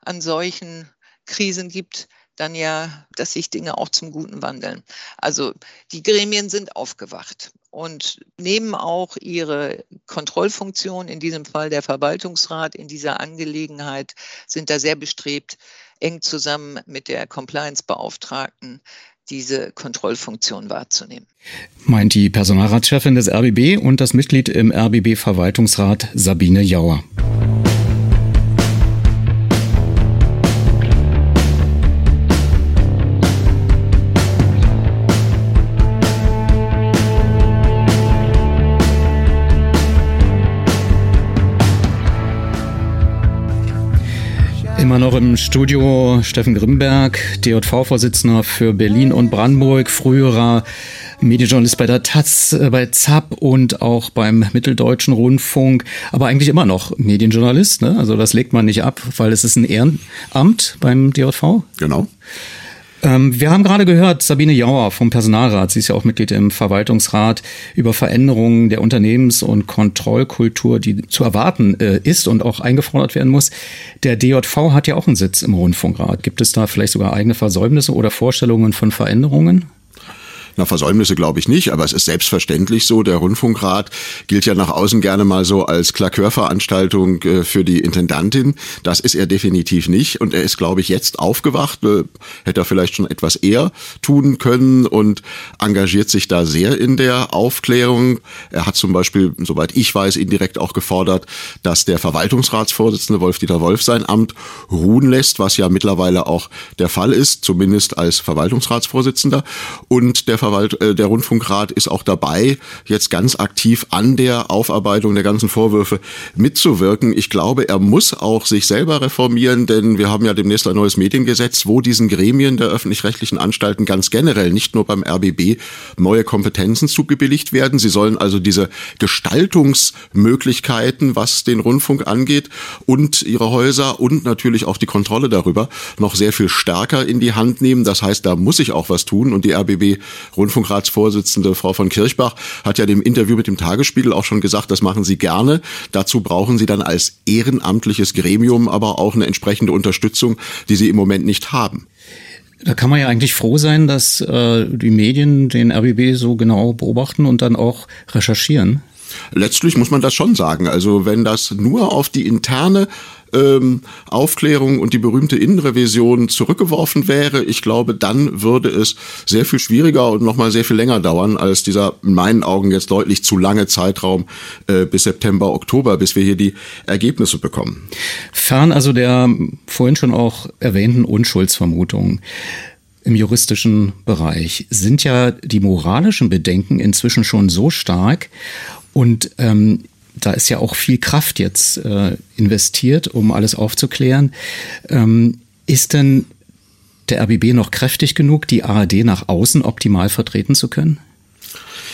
an solchen Krisen gibt, dann ja, dass sich Dinge auch zum Guten wandeln. Also die Gremien sind aufgewacht und nehmen auch ihre Kontrollfunktion, in diesem Fall der Verwaltungsrat in dieser Angelegenheit, sind da sehr bestrebt, eng zusammen mit der Compliance-Beauftragten diese Kontrollfunktion wahrzunehmen. Meint die Personalratschefin des RBB und das Mitglied im RBB-Verwaltungsrat Sabine Jauer. Immer noch im Studio Steffen Grimberg, DJV-Vorsitzender für Berlin und Brandenburg, früherer Medienjournalist bei der Taz, äh, bei ZAP und auch beim Mitteldeutschen Rundfunk, aber eigentlich immer noch Medienjournalist. Ne? Also das legt man nicht ab, weil es ist ein Ehrenamt beim DJV. Genau. Ähm, wir haben gerade gehört, Sabine Jauer vom Personalrat, sie ist ja auch Mitglied im Verwaltungsrat, über Veränderungen der Unternehmens- und Kontrollkultur, die zu erwarten äh, ist und auch eingefordert werden muss. Der DJV hat ja auch einen Sitz im Rundfunkrat. Gibt es da vielleicht sogar eigene Versäumnisse oder Vorstellungen von Veränderungen? Na, Versäumnisse glaube ich nicht, aber es ist selbstverständlich so. Der Rundfunkrat gilt ja nach außen gerne mal so als Klakörveranstaltung äh, für die Intendantin. Das ist er definitiv nicht. Und er ist, glaube ich, jetzt aufgewacht, äh, hätte er vielleicht schon etwas eher tun können und engagiert sich da sehr in der Aufklärung. Er hat zum Beispiel, soweit ich weiß, indirekt auch gefordert, dass der Verwaltungsratsvorsitzende Wolf-Dieter Wolf sein Amt ruhen lässt, was ja mittlerweile auch der Fall ist, zumindest als Verwaltungsratsvorsitzender. Und der Verwalt äh, der Rundfunkrat ist auch dabei, jetzt ganz aktiv an der Aufarbeitung der ganzen Vorwürfe mitzuwirken. Ich glaube, er muss auch sich selber reformieren, denn wir haben ja demnächst ein neues Mediengesetz, wo diesen Gremien der öffentlich-rechtlichen Anstalten ganz generell, nicht nur beim RBB, neue Kompetenzen zugebilligt werden. Sie sollen also diese Gestaltungsmöglichkeiten, was den Rundfunk angeht und ihre Häuser und natürlich auch die Kontrolle darüber noch sehr viel stärker in die Hand nehmen. Das heißt, da muss ich auch was tun und die RBB Rundfunkratsvorsitzende Frau von Kirchbach hat ja dem Interview mit dem Tagesspiegel auch schon gesagt, das machen sie gerne. Dazu brauchen sie dann als ehrenamtliches Gremium aber auch eine entsprechende Unterstützung, die sie im Moment nicht haben. Da kann man ja eigentlich froh sein, dass äh, die Medien den RBB so genau beobachten und dann auch recherchieren. Letztlich muss man das schon sagen. Also wenn das nur auf die interne ähm, Aufklärung und die berühmte Innenrevision zurückgeworfen wäre, ich glaube, dann würde es sehr viel schwieriger und nochmal sehr viel länger dauern als dieser in meinen Augen jetzt deutlich zu lange Zeitraum äh, bis September, Oktober, bis wir hier die Ergebnisse bekommen. Fern also der vorhin schon auch erwähnten Unschuldsvermutungen im juristischen Bereich sind ja die moralischen Bedenken inzwischen schon so stark und ähm, da ist ja auch viel Kraft jetzt äh, investiert, um alles aufzuklären. Ähm, ist denn der RBB noch kräftig genug, die ARD nach außen optimal vertreten zu können?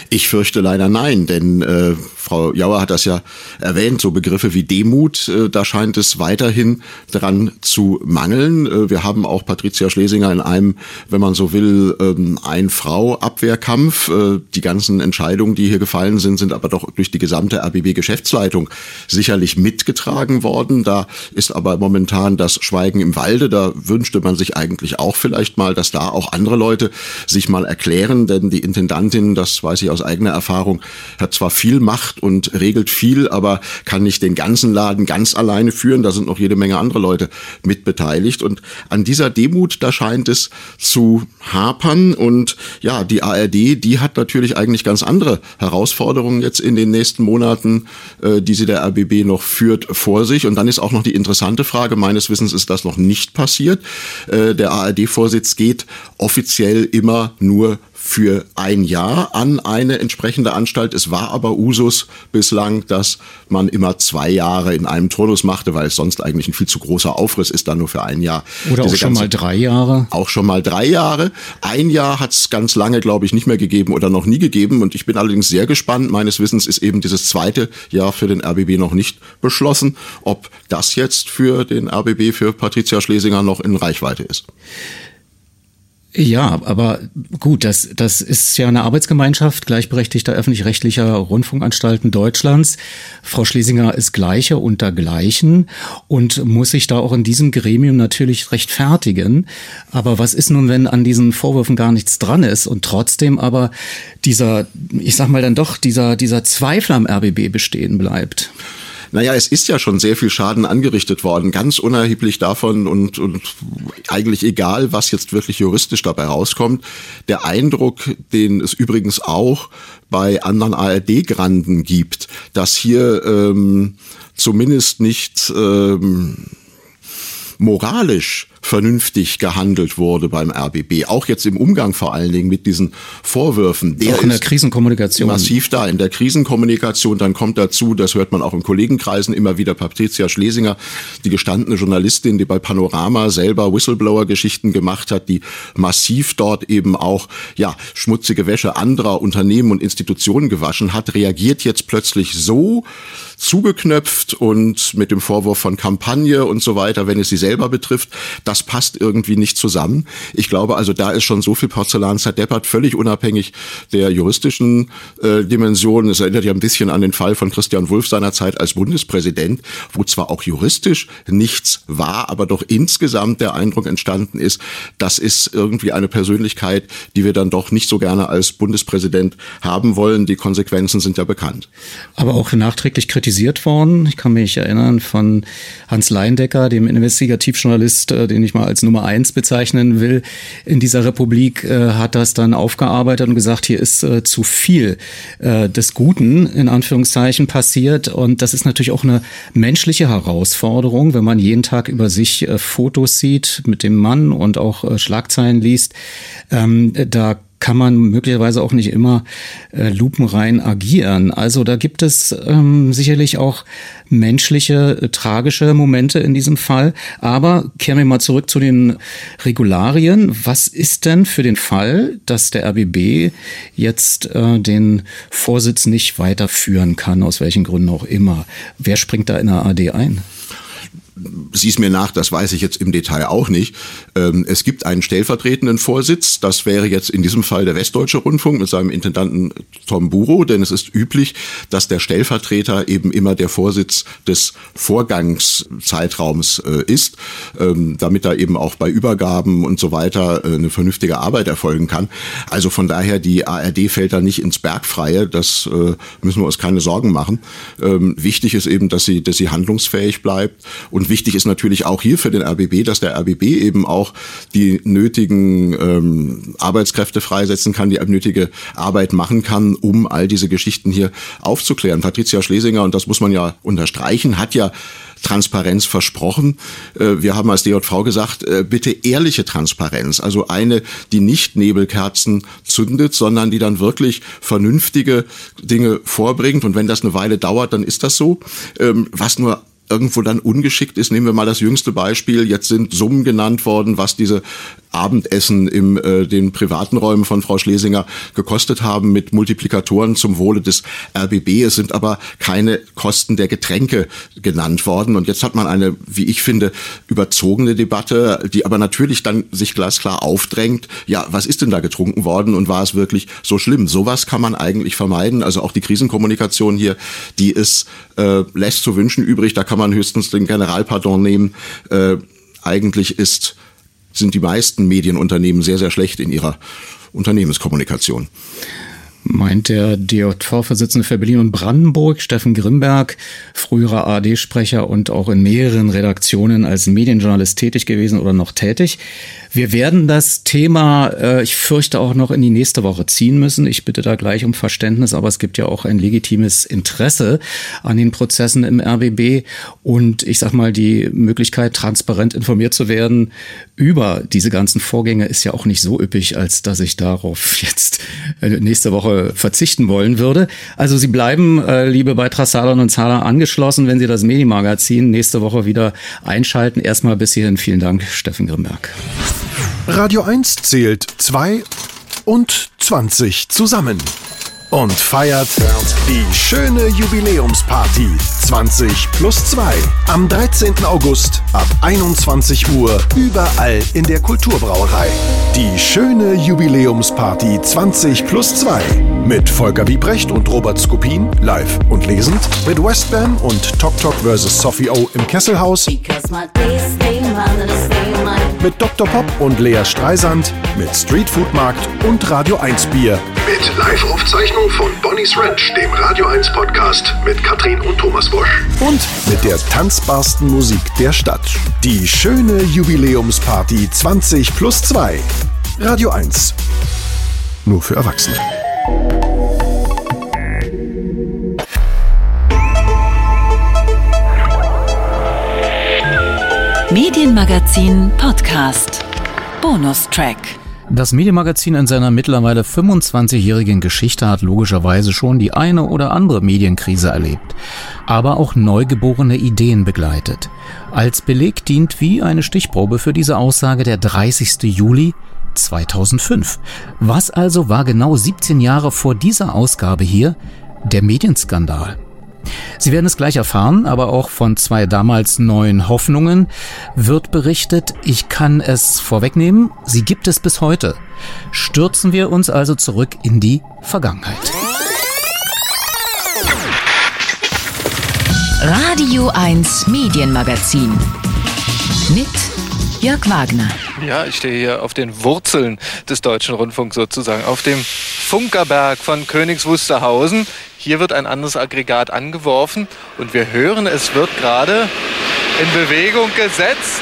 Ich fürchte leider nein, denn äh, Frau Jauer hat das ja erwähnt, so Begriffe wie Demut, äh, da scheint es weiterhin dran zu mangeln. Äh, wir haben auch Patricia Schlesinger in einem, wenn man so will, ähm, Ein-Frau-Abwehrkampf. Äh, die ganzen Entscheidungen, die hier gefallen sind, sind aber doch durch die gesamte RBB-Geschäftsleitung sicherlich mitgetragen worden. Da ist aber momentan das Schweigen im Walde. Da wünschte man sich eigentlich auch vielleicht mal, dass da auch andere Leute sich mal erklären, denn die Intendantin, das weiß ich aus eigener Erfahrung, hat zwar viel Macht und regelt viel, aber kann nicht den ganzen Laden ganz alleine führen. Da sind noch jede Menge andere Leute mit beteiligt. Und an dieser Demut, da scheint es zu hapern. Und ja, die ARD, die hat natürlich eigentlich ganz andere Herausforderungen jetzt in den nächsten Monaten, äh, die sie der RBB noch führt, vor sich. Und dann ist auch noch die interessante Frage, meines Wissens ist das noch nicht passiert. Äh, der ARD-Vorsitz geht offiziell immer nur für ein Jahr an eine entsprechende Anstalt. Es war aber Usus bislang, dass man immer zwei Jahre in einem Turnus machte, weil es sonst eigentlich ein viel zu großer Aufriss ist, dann nur für ein Jahr. Oder Diese auch schon mal drei Jahre. Auch schon mal drei Jahre. Ein Jahr hat es ganz lange, glaube ich, nicht mehr gegeben oder noch nie gegeben. Und ich bin allerdings sehr gespannt. Meines Wissens ist eben dieses zweite Jahr für den RBB noch nicht beschlossen, ob das jetzt für den RBB, für Patricia Schlesinger noch in Reichweite ist. Ja, aber gut, das, das ist ja eine Arbeitsgemeinschaft gleichberechtigter öffentlich-rechtlicher Rundfunkanstalten Deutschlands. Frau Schlesinger ist gleicher unter Gleichen und muss sich da auch in diesem Gremium natürlich rechtfertigen. Aber was ist nun, wenn an diesen Vorwürfen gar nichts dran ist und trotzdem aber dieser, ich sag mal dann doch, dieser, dieser Zweifel am RBB bestehen bleibt? Naja, es ist ja schon sehr viel Schaden angerichtet worden, ganz unerheblich davon und, und eigentlich egal, was jetzt wirklich juristisch dabei rauskommt. Der Eindruck, den es übrigens auch bei anderen ARD-Granden gibt, dass hier ähm, zumindest nicht ähm, moralisch vernünftig gehandelt wurde beim RBB. Auch jetzt im Umgang vor allen Dingen mit diesen Vorwürfen. Der auch in der Krisenkommunikation. Massiv da in der Krisenkommunikation. Dann kommt dazu, das hört man auch in Kollegenkreisen immer wieder, Patricia Schlesinger, die gestandene Journalistin, die bei Panorama selber Whistleblower-Geschichten gemacht hat, die massiv dort eben auch, ja, schmutzige Wäsche anderer Unternehmen und Institutionen gewaschen hat, reagiert jetzt plötzlich so zugeknöpft und mit dem Vorwurf von Kampagne und so weiter, wenn es sie selber betrifft, das passt irgendwie nicht zusammen. Ich glaube also, da ist schon so viel Porzellan zerdeppert, völlig unabhängig der juristischen äh, Dimension. Es erinnert ja ein bisschen an den Fall von Christian Wulff seinerzeit als Bundespräsident, wo zwar auch juristisch nichts war, aber doch insgesamt der Eindruck entstanden ist, das ist irgendwie eine Persönlichkeit, die wir dann doch nicht so gerne als Bundespräsident haben wollen. Die Konsequenzen sind ja bekannt. Aber auch nachträglich kritisiert worden. Ich kann mich erinnern von Hans Leindecker, dem Investigativjournalist, äh, den ich mal als Nummer eins bezeichnen will, in dieser Republik, äh, hat das dann aufgearbeitet und gesagt, hier ist äh, zu viel äh, des Guten in Anführungszeichen passiert. Und das ist natürlich auch eine menschliche Herausforderung, wenn man jeden Tag über sich äh, Fotos sieht mit dem Mann und auch äh, Schlagzeilen liest. Ähm, da kann man möglicherweise auch nicht immer äh, lupenrein agieren. Also da gibt es ähm, sicherlich auch menschliche, äh, tragische Momente in diesem Fall. Aber kehren wir mal zurück zu den Regularien. Was ist denn für den Fall, dass der RBB jetzt äh, den Vorsitz nicht weiterführen kann, aus welchen Gründen auch immer? Wer springt da in der AD ein? Sieh's mir nach, das weiß ich jetzt im Detail auch nicht. Ähm, es gibt einen stellvertretenden Vorsitz, das wäre jetzt in diesem Fall der Westdeutsche Rundfunk mit seinem Intendanten Tom Buro, denn es ist üblich, dass der Stellvertreter eben immer der Vorsitz des Vorgangszeitraums äh, ist, ähm, damit da eben auch bei Übergaben und so weiter äh, eine vernünftige Arbeit erfolgen kann. Also von daher, die ARD fällt da nicht ins Bergfreie, das äh, müssen wir uns keine Sorgen machen. Ähm, wichtig ist eben, dass sie, dass sie handlungsfähig bleibt und wichtig ist natürlich auch hier für den RBB, dass der RBB eben auch die nötigen ähm, Arbeitskräfte freisetzen kann, die nötige Arbeit machen kann, um all diese Geschichten hier aufzuklären. Patricia Schlesinger, und das muss man ja unterstreichen, hat ja Transparenz versprochen. Äh, wir haben als DJV gesagt, äh, bitte ehrliche Transparenz, also eine, die nicht Nebelkerzen zündet, sondern die dann wirklich vernünftige Dinge vorbringt. Und wenn das eine Weile dauert, dann ist das so. Ähm, was nur irgendwo dann ungeschickt ist. Nehmen wir mal das jüngste Beispiel. Jetzt sind Summen genannt worden, was diese Abendessen in äh, den privaten Räumen von Frau Schlesinger gekostet haben mit Multiplikatoren zum Wohle des RBB. Es sind aber keine Kosten der Getränke genannt worden. Und jetzt hat man eine, wie ich finde, überzogene Debatte, die aber natürlich dann sich glasklar aufdrängt. Ja, was ist denn da getrunken worden und war es wirklich so schlimm? Sowas kann man eigentlich vermeiden. Also auch die Krisenkommunikation hier, die ist äh, lässt zu wünschen übrig. Da kann man höchstens den Generalpardon nehmen. Äh, eigentlich ist sind die meisten Medienunternehmen sehr, sehr schlecht in ihrer Unternehmenskommunikation. Meint der DJV-Vorsitzende für Berlin und Brandenburg, Steffen Grimberg, früherer ARD-Sprecher und auch in mehreren Redaktionen als Medienjournalist tätig gewesen oder noch tätig. Wir werden das Thema, äh, ich fürchte, auch noch in die nächste Woche ziehen müssen. Ich bitte da gleich um Verständnis, aber es gibt ja auch ein legitimes Interesse an den Prozessen im RBB und ich sag mal, die Möglichkeit, transparent informiert zu werden über diese ganzen Vorgänge ist ja auch nicht so üppig, als dass ich darauf jetzt äh, nächste Woche verzichten wollen würde. Also Sie bleiben, äh, liebe Beitragszahler und Zahler, angeschlossen, wenn Sie das Medimagazin nächste Woche wieder einschalten. Erstmal bis hierhin vielen Dank, Steffen Grimberg. Radio 1 zählt 2 und 20 zusammen und feiert die schöne Jubiläumsparty 20 plus 2 am 13. August ab 21 Uhr überall in der Kulturbrauerei. Die schöne Jubiläumsparty 20 plus 2 mit Volker Wiebrecht und Robert Skopin live und lesend, mit Westbam und Tok Tok vs. Sophie O im Kesselhaus, mit Dr. Pop und Lea Streisand, mit Streetfoodmarkt und Radio 1 Bier. Mit Live-Aufzeichnung von Bonnie's Ranch, dem Radio 1 Podcast mit Katrin und Thomas Bosch. Und mit der tanzbarsten Musik der Stadt. Die schöne Jubiläumsparty 20 plus 2. Radio 1. Nur für Erwachsene. Medienmagazin Podcast. Bonustrack. Das Medienmagazin in seiner mittlerweile 25-jährigen Geschichte hat logischerweise schon die eine oder andere Medienkrise erlebt, aber auch neugeborene Ideen begleitet. Als Beleg dient wie eine Stichprobe für diese Aussage der 30. Juli 2005. Was also war genau 17 Jahre vor dieser Ausgabe hier der Medienskandal? Sie werden es gleich erfahren, aber auch von zwei damals neuen Hoffnungen wird berichtet. Ich kann es vorwegnehmen, sie gibt es bis heute. Stürzen wir uns also zurück in die Vergangenheit. Radio 1 Medienmagazin mit Jörg Wagner. Ja, ich stehe hier auf den Wurzeln des deutschen Rundfunks sozusagen, auf dem Funkerberg von Königs Wusterhausen. Hier wird ein anderes Aggregat angeworfen und wir hören, es wird gerade in Bewegung gesetzt.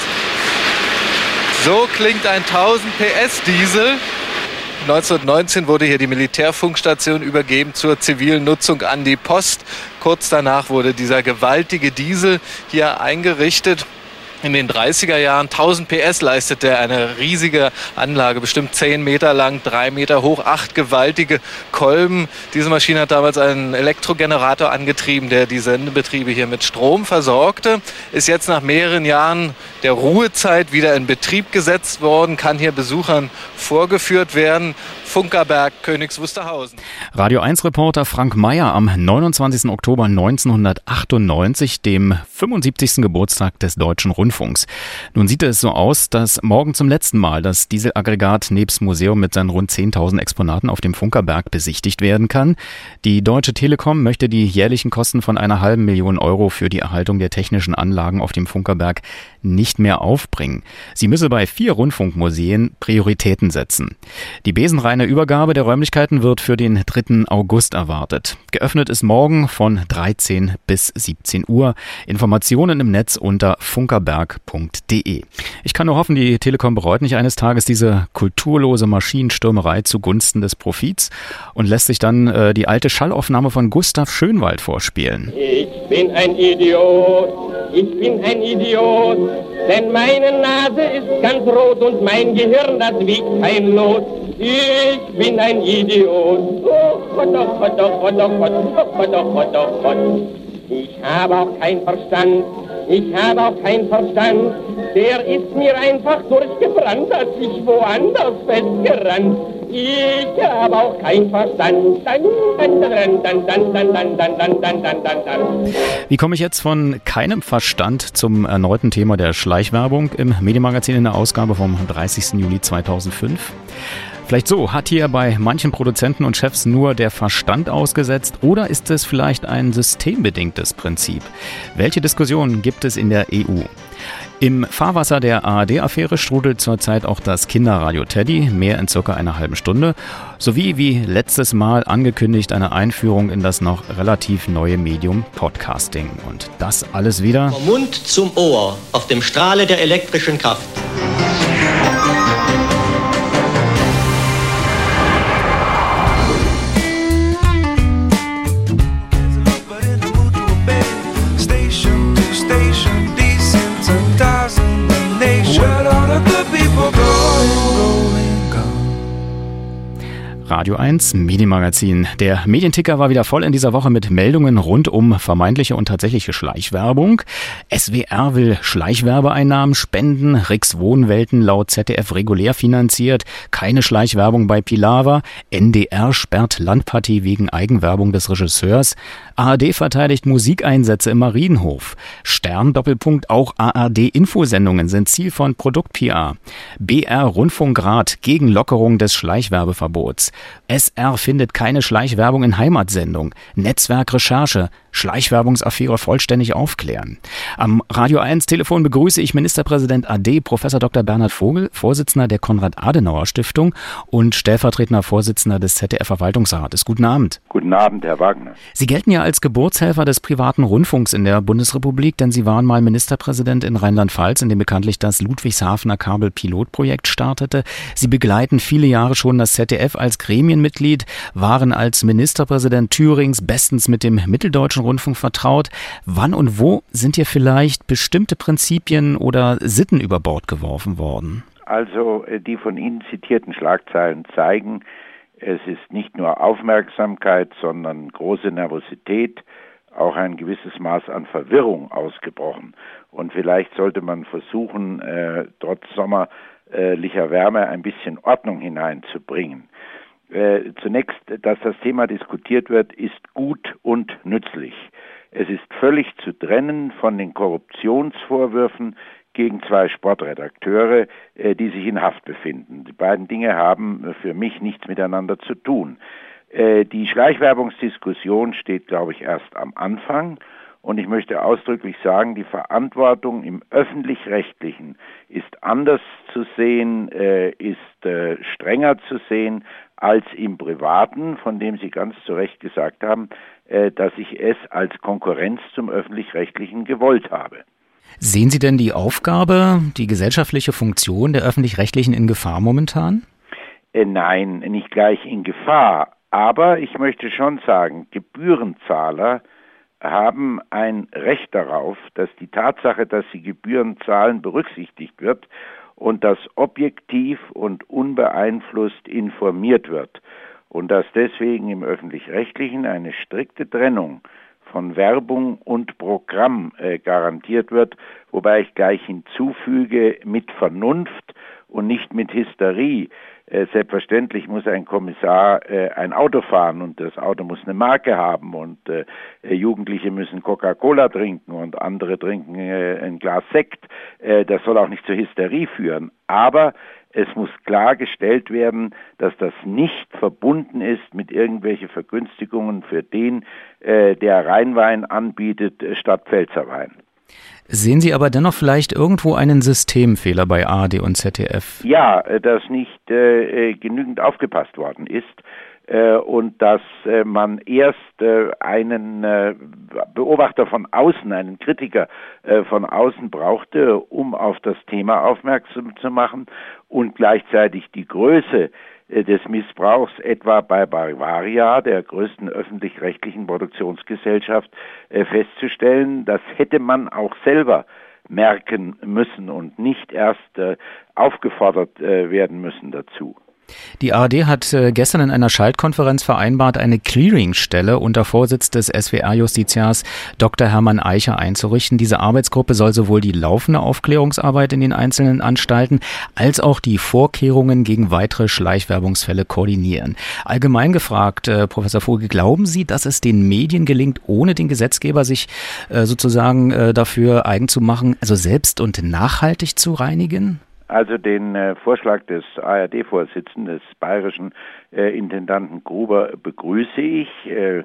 So klingt ein 1000 PS Diesel. 1919 wurde hier die Militärfunkstation übergeben zur zivilen Nutzung an die Post. Kurz danach wurde dieser gewaltige Diesel hier eingerichtet in den 30er Jahren. 1000 PS leistete er eine riesige Anlage, bestimmt 10 Meter lang, 3 Meter hoch, acht gewaltige Kolben. Diese Maschine hat damals einen Elektrogenerator angetrieben, der die Sendebetriebe hier mit Strom versorgte. Ist jetzt nach mehreren Jahren der Ruhezeit wieder in Betrieb gesetzt worden, kann hier Besuchern vorgeführt werden. Funkerberg, Königs Wusterhausen. Radio 1 Reporter Frank Mayer am 29. Oktober 1998, dem 75. Geburtstag des Deutschen Rundfunks. Nun sieht es so aus, dass morgen zum letzten Mal das Dieselaggregat nebst Museum mit seinen rund 10.000 Exponaten auf dem Funkerberg besichtigt werden kann. Die Deutsche Telekom möchte die jährlichen Kosten von einer halben Million Euro für die Erhaltung der technischen Anlagen auf dem Funkerberg nicht mehr aufbringen. Sie müsse bei vier Rundfunkmuseen Prioritäten setzen. Die besenreine Übergabe der Räumlichkeiten wird für den 3. August erwartet. Geöffnet ist morgen von 13 bis 17 Uhr. Informationen im Netz unter funkerberg.de. Ich kann nur hoffen, die Telekom bereut nicht eines Tages diese kulturlose Maschinenstürmerei zugunsten des Profits und lässt sich dann äh, die alte Schallaufnahme von Gustav Schönwald vorspielen. Ich bin ein Idiot. Ich bin ein Idiot, denn meine Nase ist ganz rot und mein Gehirn, das wiegt kein Lot. Ich bin ein Idiot. Oh Gott, oh Gott, oh Gott, oh Gott, oh Gott, oh Gott, oh Gott. Ich habe auch keinen Verstand, ich habe auch keinen Verstand. Der ist mir einfach durchgebrannt, als ich woanders festgerannt. Ich habe auch keinen Verstand. Wie komme ich jetzt von keinem Verstand zum erneuten Thema der Schleichwerbung im Medienmagazin in der Ausgabe vom 30. Juli 2005? Vielleicht so, hat hier bei manchen Produzenten und Chefs nur der Verstand ausgesetzt oder ist es vielleicht ein systembedingtes Prinzip? Welche Diskussionen gibt es in der EU? Im Fahrwasser der ARD-Affäre strudelt zurzeit auch das Kinderradio Teddy, mehr in circa einer halben Stunde, sowie wie letztes Mal angekündigt eine Einführung in das noch relativ neue Medium Podcasting. Und das alles wieder vom Mund zum Ohr auf dem Strahle der elektrischen Kraft. Radio 1 Medienmagazin. Der Medienticker war wieder voll in dieser Woche mit Meldungen rund um vermeintliche und tatsächliche Schleichwerbung. SWR will Schleichwerbeeinnahmen spenden, Rix Wohnwelten laut ZDF regulär finanziert, keine Schleichwerbung bei Pilava, NDR sperrt Landpartie wegen Eigenwerbung des Regisseurs, ARD verteidigt Musikeinsätze im Marienhof, Stern Doppelpunkt auch ARD Infosendungen sind Ziel von Produkt PR, BR Rundfunkrat gegen Lockerung des Schleichwerbeverbots, SR findet keine Schleichwerbung in Heimatsendung. Netzwerk Recherche. Schleichwerbungsaffäre vollständig aufklären. Am Radio 1 Telefon begrüße ich Ministerpräsident AD Professor Dr. Bernhard Vogel, Vorsitzender der Konrad-Adenauer-Stiftung und stellvertretender Vorsitzender des ZDF-Verwaltungsrates. Guten Abend. Guten Abend, Herr Wagner. Sie gelten ja als Geburtshelfer des privaten Rundfunks in der Bundesrepublik, denn Sie waren mal Ministerpräsident in Rheinland-Pfalz, in dem bekanntlich das Ludwigshafener Kabel-Pilotprojekt startete. Sie begleiten viele Jahre schon das ZDF als Gremienmitglied, waren als Ministerpräsident Thürings bestens mit dem Mitteldeutschen Rundfunk vertraut. Wann und wo sind hier vielleicht bestimmte Prinzipien oder Sitten über Bord geworfen worden? Also äh, die von Ihnen zitierten Schlagzeilen zeigen, es ist nicht nur Aufmerksamkeit, sondern große Nervosität, auch ein gewisses Maß an Verwirrung ausgebrochen. Und vielleicht sollte man versuchen, äh, trotz sommerlicher Wärme ein bisschen Ordnung hineinzubringen. Äh, zunächst, dass das Thema diskutiert wird, ist gut und nützlich. Es ist völlig zu trennen von den Korruptionsvorwürfen gegen zwei Sportredakteure, äh, die sich in Haft befinden. Die beiden Dinge haben für mich nichts miteinander zu tun. Äh, die Schleichwerbungsdiskussion steht, glaube ich, erst am Anfang. Und ich möchte ausdrücklich sagen, die Verantwortung im öffentlich-rechtlichen ist anders zu sehen, äh, ist äh, strenger zu sehen als im privaten, von dem Sie ganz zu Recht gesagt haben, äh, dass ich es als Konkurrenz zum öffentlich-rechtlichen gewollt habe. Sehen Sie denn die Aufgabe, die gesellschaftliche Funktion der öffentlich-rechtlichen in Gefahr momentan? Äh, nein, nicht gleich in Gefahr. Aber ich möchte schon sagen, Gebührenzahler haben ein Recht darauf, dass die Tatsache, dass sie Gebühren zahlen, berücksichtigt wird und dass objektiv und unbeeinflusst informiert wird und dass deswegen im öffentlich-rechtlichen eine strikte Trennung von Werbung und Programm äh, garantiert wird, wobei ich gleich hinzufüge mit Vernunft und nicht mit Hysterie. Äh, selbstverständlich muss ein Kommissar äh, ein Auto fahren und das Auto muss eine Marke haben und äh, Jugendliche müssen Coca-Cola trinken und andere trinken äh, ein Glas Sekt. Äh, das soll auch nicht zur Hysterie führen. Aber es muss klargestellt werden, dass das nicht verbunden ist mit irgendwelchen Vergünstigungen für den, der Rheinwein anbietet statt Pfälzerwein. Sehen Sie aber dennoch vielleicht irgendwo einen Systemfehler bei ARD und ZDF? Ja, dass nicht äh, genügend aufgepasst worden ist äh, und dass äh, man erst äh, einen äh, Beobachter von außen, einen Kritiker äh, von außen brauchte, um auf das Thema aufmerksam zu machen und gleichzeitig die Größe äh, des Missbrauchs etwa bei Bavaria, der größten öffentlich-rechtlichen Produktionsgesellschaft, äh, festzustellen. Das hätte man auch selber merken müssen und nicht erst äh, aufgefordert werden müssen dazu. Die ARD hat äh, gestern in einer Schaltkonferenz vereinbart, eine Clearingstelle unter Vorsitz des SWR-Justiziars Dr. Hermann Eicher einzurichten. Diese Arbeitsgruppe soll sowohl die laufende Aufklärungsarbeit in den einzelnen Anstalten als auch die Vorkehrungen gegen weitere Schleichwerbungsfälle koordinieren. Allgemein gefragt, äh, Professor Vogel, glauben Sie, dass es den Medien gelingt, ohne den Gesetzgeber sich äh, sozusagen äh, dafür eigen zu machen, also selbst und nachhaltig zu reinigen? Also den äh, Vorschlag des ARD-Vorsitzenden, des bayerischen äh, Intendanten Gruber, begrüße ich. Äh,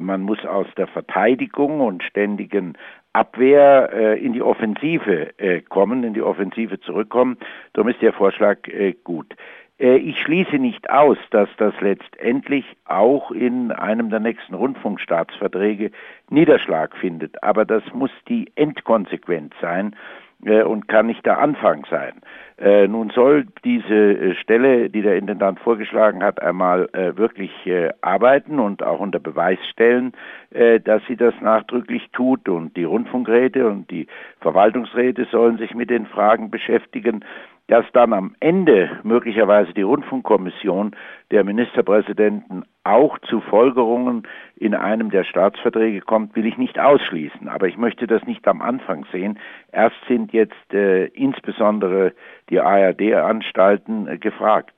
man muss aus der Verteidigung und ständigen Abwehr in die Offensive kommen, in die Offensive zurückkommen. Darum ist der Vorschlag gut. Ich schließe nicht aus, dass das letztendlich auch in einem der nächsten Rundfunkstaatsverträge Niederschlag findet. Aber das muss die Endkonsequenz sein und kann nicht der Anfang sein. Äh, nun soll diese äh, Stelle, die der Intendant vorgeschlagen hat, einmal äh, wirklich äh, arbeiten und auch unter Beweis stellen, äh, dass sie das nachdrücklich tut. Und die Rundfunkräte und die Verwaltungsräte sollen sich mit den Fragen beschäftigen dass dann am Ende möglicherweise die Rundfunkkommission der Ministerpräsidenten auch zu Folgerungen in einem der Staatsverträge kommt, will ich nicht ausschließen. Aber ich möchte das nicht am Anfang sehen. Erst sind jetzt äh, insbesondere die ARD-Anstalten äh, gefragt.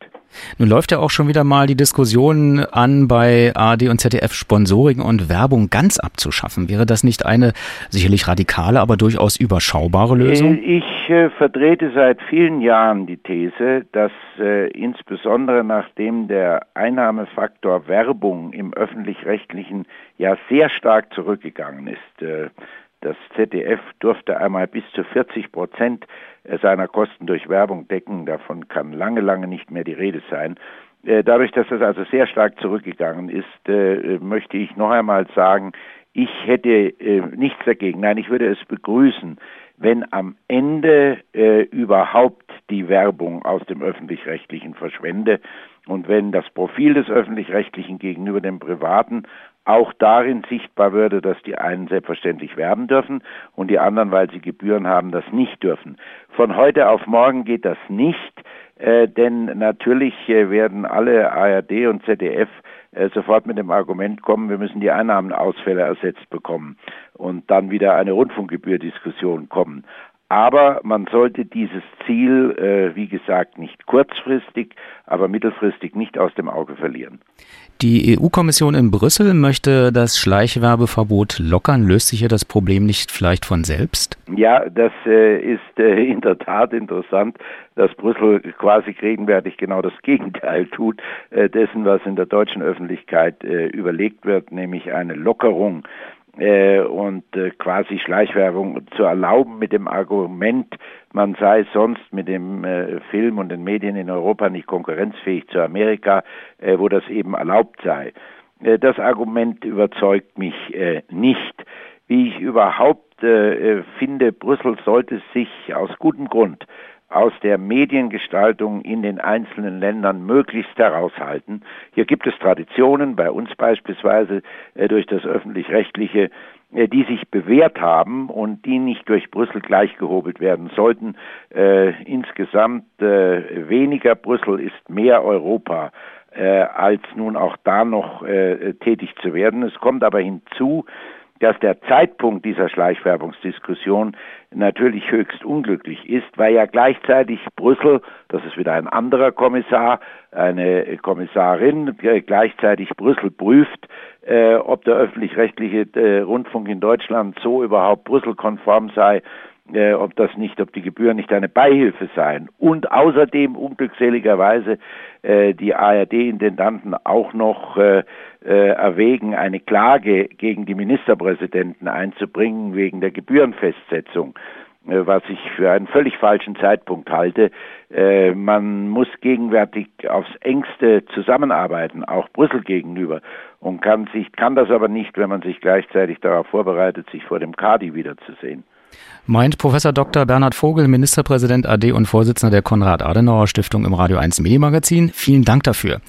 Nun läuft ja auch schon wieder mal die Diskussion an, bei ARD und ZDF Sponsoring und Werbung ganz abzuschaffen. Wäre das nicht eine sicherlich radikale, aber durchaus überschaubare Lösung? Äh, ich äh, vertrete seit vielen Jahren die These, dass äh, insbesondere nachdem der Einnahmefaktor Werbung im öffentlich-rechtlichen ja sehr stark zurückgegangen ist, äh, das ZDF durfte einmal bis zu 40 Prozent seiner Kosten durch Werbung decken. Davon kann lange, lange nicht mehr die Rede sein. Äh, dadurch, dass das also sehr stark zurückgegangen ist, äh, möchte ich noch einmal sagen, ich hätte äh, nichts dagegen. Nein, ich würde es begrüßen, wenn am Ende überhaupt die Werbung aus dem öffentlich-rechtlichen verschwende und wenn das Profil des öffentlich-rechtlichen gegenüber dem privaten auch darin sichtbar würde, dass die einen selbstverständlich werben dürfen und die anderen, weil sie Gebühren haben, das nicht dürfen. Von heute auf morgen geht das nicht, äh, denn natürlich äh, werden alle ARD und ZDF äh, sofort mit dem Argument kommen, wir müssen die Einnahmenausfälle ersetzt bekommen und dann wieder eine Rundfunkgebührdiskussion kommen. Aber man sollte dieses Ziel, äh, wie gesagt, nicht kurzfristig, aber mittelfristig nicht aus dem Auge verlieren. Die EU-Kommission in Brüssel möchte das Schleichwerbeverbot lockern. Löst sich ja das Problem nicht vielleicht von selbst? Ja, das äh, ist äh, in der Tat interessant, dass Brüssel quasi gegenwärtig genau das [LAUGHS] Gegenteil tut äh, dessen, was in der deutschen Öffentlichkeit äh, überlegt wird, nämlich eine Lockerung und äh, quasi Schleichwerbung zu erlauben mit dem Argument, man sei sonst mit dem äh, Film und den Medien in Europa nicht konkurrenzfähig zu Amerika, äh, wo das eben erlaubt sei. Äh, das Argument überzeugt mich äh, nicht. Wie ich überhaupt finde, Brüssel sollte sich aus gutem Grund aus der Mediengestaltung in den einzelnen Ländern möglichst heraushalten. Hier gibt es Traditionen, bei uns beispielsweise äh, durch das öffentlich-rechtliche, äh, die sich bewährt haben und die nicht durch Brüssel gleichgehobelt werden sollten. Äh, insgesamt weniger Brüssel ist mehr Europa als nun auch da noch tätig zu werden. Es kommt aber hinzu, dass der Zeitpunkt dieser Schleichwerbungsdiskussion natürlich höchst unglücklich ist, weil ja gleichzeitig Brüssel, das ist wieder ein anderer Kommissar, eine Kommissarin, gleichzeitig Brüssel prüft, äh, ob der öffentlich-rechtliche äh, Rundfunk in Deutschland so überhaupt Brüssel-konform sei, äh, ob das nicht, ob die Gebühren nicht eine Beihilfe seien. Und außerdem unglückseligerweise äh, die ARD-Intendanten auch noch äh, äh, erwägen, eine Klage gegen die Ministerpräsidenten einzubringen wegen der Gebührenfestsetzung äh, was ich für einen völlig falschen Zeitpunkt halte. Äh, man muss gegenwärtig aufs engste zusammenarbeiten, auch Brüssel gegenüber, und kann sich, kann das aber nicht, wenn man sich gleichzeitig darauf vorbereitet, sich vor dem Kadi wiederzusehen. Meint Professor Dr. Bernhard Vogel, Ministerpräsident AD und Vorsitzender der Konrad-Adenauer-Stiftung im Radio 1 Medienmagazin. Vielen Dank dafür.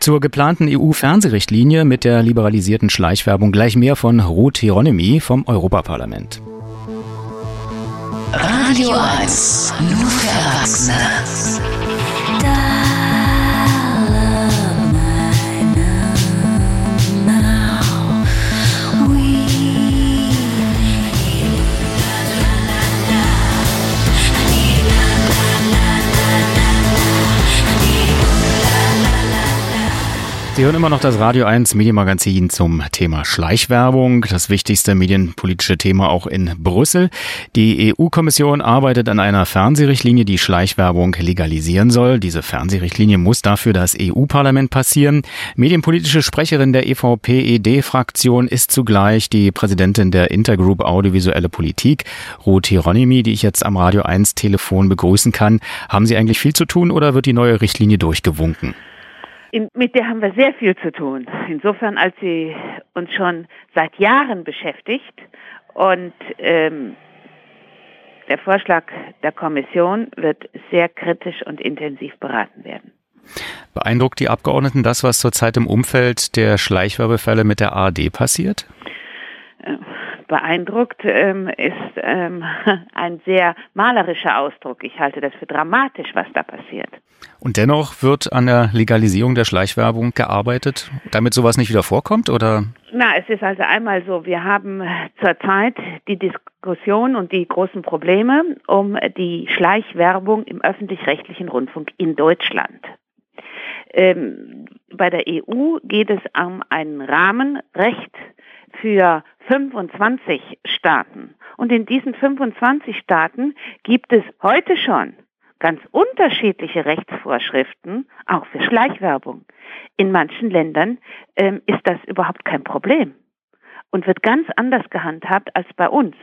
Zur geplanten EU-Fernsehrichtlinie mit der liberalisierten Schleichwerbung gleich mehr von Ruth Hieronymi vom Europaparlament. Radio 1, nur für Erwachsene. Sie hören immer noch das Radio 1 Medienmagazin zum Thema Schleichwerbung, das wichtigste medienpolitische Thema auch in Brüssel. Die EU-Kommission arbeitet an einer Fernsehrichtlinie, die Schleichwerbung legalisieren soll. Diese Fernsehrichtlinie muss dafür das EU-Parlament passieren. Medienpolitische Sprecherin der EVP-ED-Fraktion ist zugleich die Präsidentin der Intergroup Audiovisuelle Politik, Ruth Hieronymi, die ich jetzt am Radio 1 Telefon begrüßen kann. Haben Sie eigentlich viel zu tun oder wird die neue Richtlinie durchgewunken? Mit der haben wir sehr viel zu tun. Insofern, als sie uns schon seit Jahren beschäftigt und ähm, der Vorschlag der Kommission wird sehr kritisch und intensiv beraten werden. Beeindruckt die Abgeordneten das, was zurzeit im Umfeld der Schleichwerbefälle mit der ARD passiert? Beeindruckt ähm, ist ähm, [LAUGHS] ein sehr malerischer Ausdruck. Ich halte das für dramatisch, was da passiert. Und dennoch wird an der Legalisierung der Schleichwerbung gearbeitet, damit sowas nicht wieder vorkommt, oder? Na, es ist also einmal so, wir haben zurzeit die Diskussion und die großen Probleme um die Schleichwerbung im öffentlich-rechtlichen Rundfunk in Deutschland. Ähm, bei der EU geht es um ein Rahmenrecht für 25 Staaten. Und in diesen 25 Staaten gibt es heute schon ganz unterschiedliche Rechtsvorschriften, auch für Schleichwerbung. In manchen Ländern ähm, ist das überhaupt kein Problem und wird ganz anders gehandhabt als bei uns.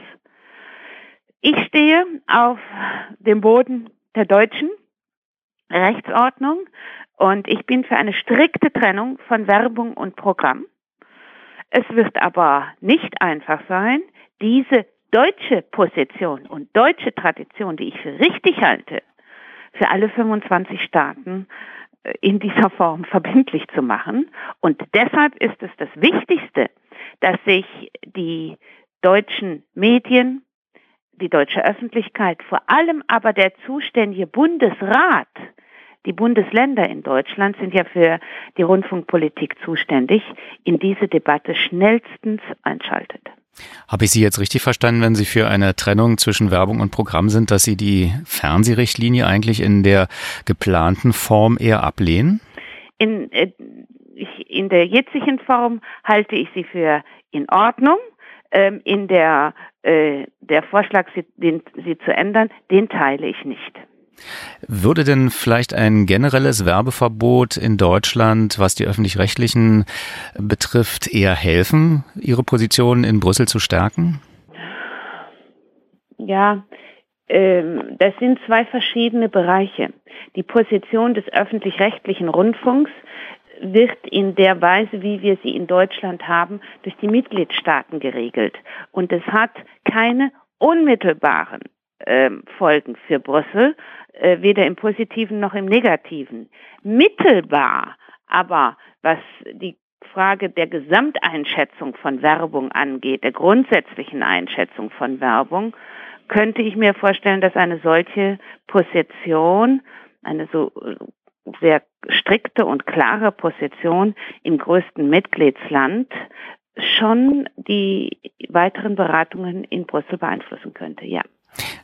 Ich stehe auf dem Boden der deutschen Rechtsordnung und ich bin für eine strikte Trennung von Werbung und Programm. Es wird aber nicht einfach sein, diese deutsche Position und deutsche Tradition, die ich für richtig halte, für alle 25 Staaten äh, in dieser Form [LAUGHS] verbindlich zu machen. Und deshalb ist es das Wichtigste, dass sich die deutschen Medien, die deutsche Öffentlichkeit, vor allem aber der zuständige Bundesrat die Bundesländer in Deutschland sind ja für die Rundfunkpolitik zuständig, in diese Debatte schnellstens einschaltet. Habe ich Sie jetzt richtig verstanden, wenn Sie für eine Trennung zwischen Werbung und Programm sind, dass Sie die Fernsehrichtlinie eigentlich in der geplanten Form eher ablehnen? In, äh, in der jetzigen Form halte ich sie für in Ordnung. Ähm, in der, äh, der Vorschlag, sie, zu ändern, den teile ich nicht. Würde denn vielleicht ein generelles Werbeverbot in Deutschland, was die öffentlich-rechtlichen betrifft, eher helfen, Ihre Position in Brüssel zu stärken? Ja, ähm, das sind zwei verschiedene Bereiche. Die Position des öffentlich-rechtlichen Rundfunks wird in der Weise, wie wir sie in Deutschland haben, durch die Mitgliedstaaten geregelt. Und es hat keine unmittelbaren ähm, Folgen für Brüssel, äh, weder im positiven noch im negativen. Mittelbar aber, was die Frage der Gesamteinschätzung von Werbung angeht, der grundsätzlichen Einschätzung von Werbung, könnte ich mir vorstellen, dass eine solche Position, eine so äh, sehr strikte und klare Position im größten Mitgliedsland schon die weiteren Beratungen in Brüssel beeinflussen könnte, ja.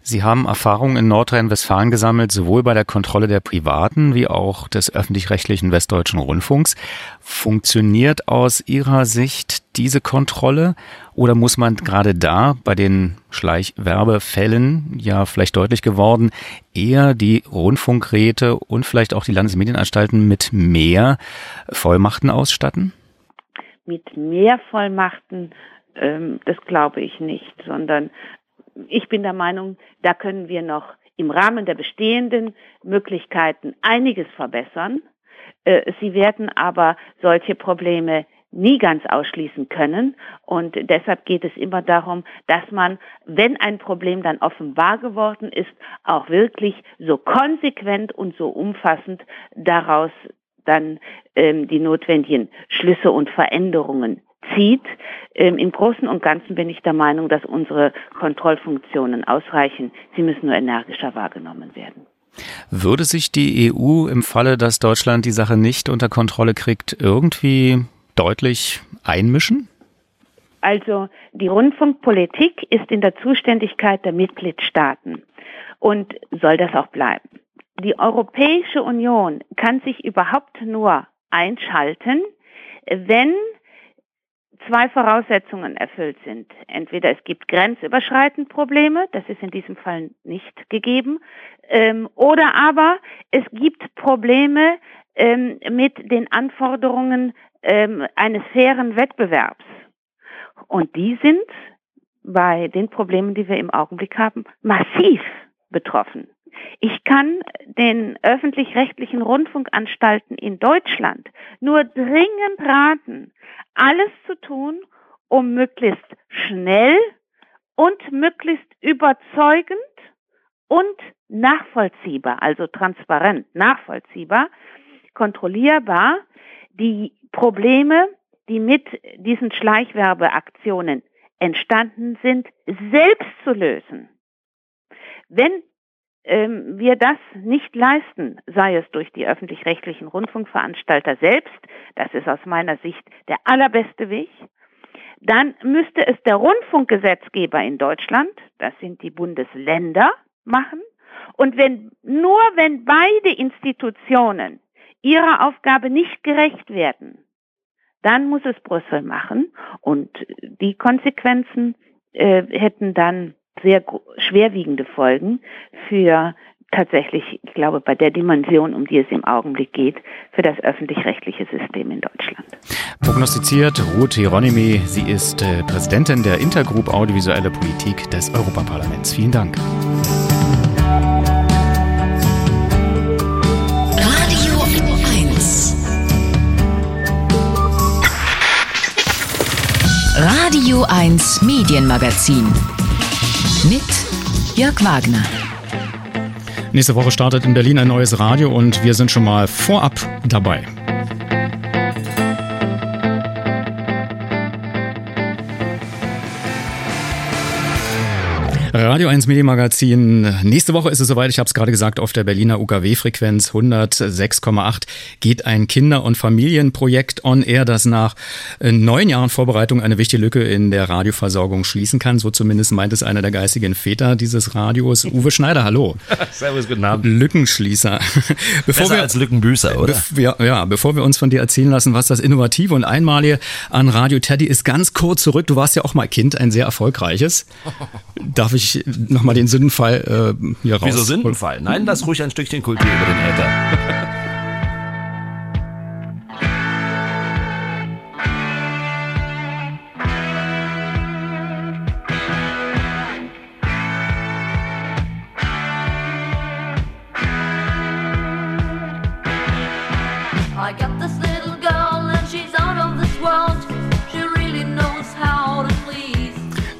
Sie haben Erfahrungen in Nordrhein-Westfalen gesammelt, sowohl bei der Kontrolle der privaten wie auch des öffentlich-rechtlichen Westdeutschen Rundfunks. Funktioniert aus Ihrer Sicht diese Kontrolle oder muss man gerade da bei den Schleichwerbefällen, ja vielleicht deutlich geworden, eher die Rundfunkräte und vielleicht auch die Landesmedienanstalten mit mehr Vollmachten ausstatten? Mit mehr Vollmachten ähm, das glaube ich nicht, sondern ich bin der Meinung, da können wir noch im Rahmen der bestehenden Möglichkeiten einiges verbessern. Äh, sie werden aber solche Probleme nie ganz ausschließen können. Und deshalb geht es immer darum, dass man, wenn ein Problem dann offenbar geworden ist, auch wirklich so konsequent und so umfassend daraus dann ähm, die notwendigen Schlüsse und Veränderungen zieht. Ähm, Im Großen und Ganzen bin ich der Meinung, dass unsere Kontrollfunktionen ausreichen. Sie müssen nur energischer wahrgenommen werden. Würde sich die EU im Falle, dass Deutschland die Sache nicht unter Kontrolle kriegt, irgendwie deutlich einmischen? Also die Rundfunkpolitik ist in der Zuständigkeit der Mitgliedstaaten und soll das auch bleiben. Die Europäische Union kann sich überhaupt nur einschalten, wenn zwei Voraussetzungen erfüllt sind. Entweder es gibt grenzüberschreitend Probleme, das ist in diesem Fall nicht gegeben, ähm, oder aber es gibt Probleme ähm, mit den Anforderungen ähm, eines fairen Wettbewerbs. Und die sind bei den Problemen, die wir im Augenblick haben, massiv betroffen. Ich kann den öffentlich-rechtlichen Rundfunkanstalten in Deutschland nur dringend raten, alles zu tun, um möglichst schnell und möglichst überzeugend und nachvollziehbar, also transparent, nachvollziehbar, kontrollierbar, die Probleme, die mit diesen Schleichwerbeaktionen entstanden sind, selbst zu lösen. Wenn ähm, wir das nicht leisten, sei es durch die öffentlich-rechtlichen Rundfunkveranstalter selbst, das ist aus meiner Sicht der allerbeste Weg, dann müsste es der Rundfunkgesetzgeber in Deutschland, das sind die Bundesländer, machen. Und wenn, nur wenn beide Institutionen ihrer Aufgabe nicht gerecht werden, dann muss es Brüssel machen und die Konsequenzen äh, hätten dann sehr schwerwiegende Folgen für tatsächlich, ich glaube, bei der Dimension, um die es im Augenblick geht, für das öffentlich-rechtliche System in Deutschland. Prognostiziert Ruth Hieronymi. Sie ist äh, Präsidentin der Intergroup Audiovisuelle Politik des Europaparlaments. Vielen Dank. Radio 1. Radio 1 Medienmagazin mit Jörg Wagner. Nächste Woche startet in Berlin ein neues Radio und wir sind schon mal vorab dabei. Radio 1 Medienmagazin. Nächste Woche ist es soweit, ich habe es gerade gesagt, auf der Berliner UKW-Frequenz 106,8 geht ein Kinder- und Familienprojekt on air, das nach äh, neun Jahren Vorbereitung eine wichtige Lücke in der Radioversorgung schließen kann. So zumindest meint es einer der geistigen Väter dieses Radios. Uwe Schneider, hallo. [LAUGHS] Servus, guten Abend. Lückenschließer. [LAUGHS] Bevor Besser wir, als Lückenbüßer, oder? Ja, ja, bevor wir uns von dir erzählen lassen, was das Innovative und Einmalige an Radio Teddy ist, ganz kurz zurück. Du warst ja auch mal Kind, ein sehr erfolgreiches. Darf [LAUGHS] ich ich nochmal den Sündenfall äh, hier raus. Wieso Sündenfall? Nein, lass ruhig ein Stückchen Kultur über den Äther.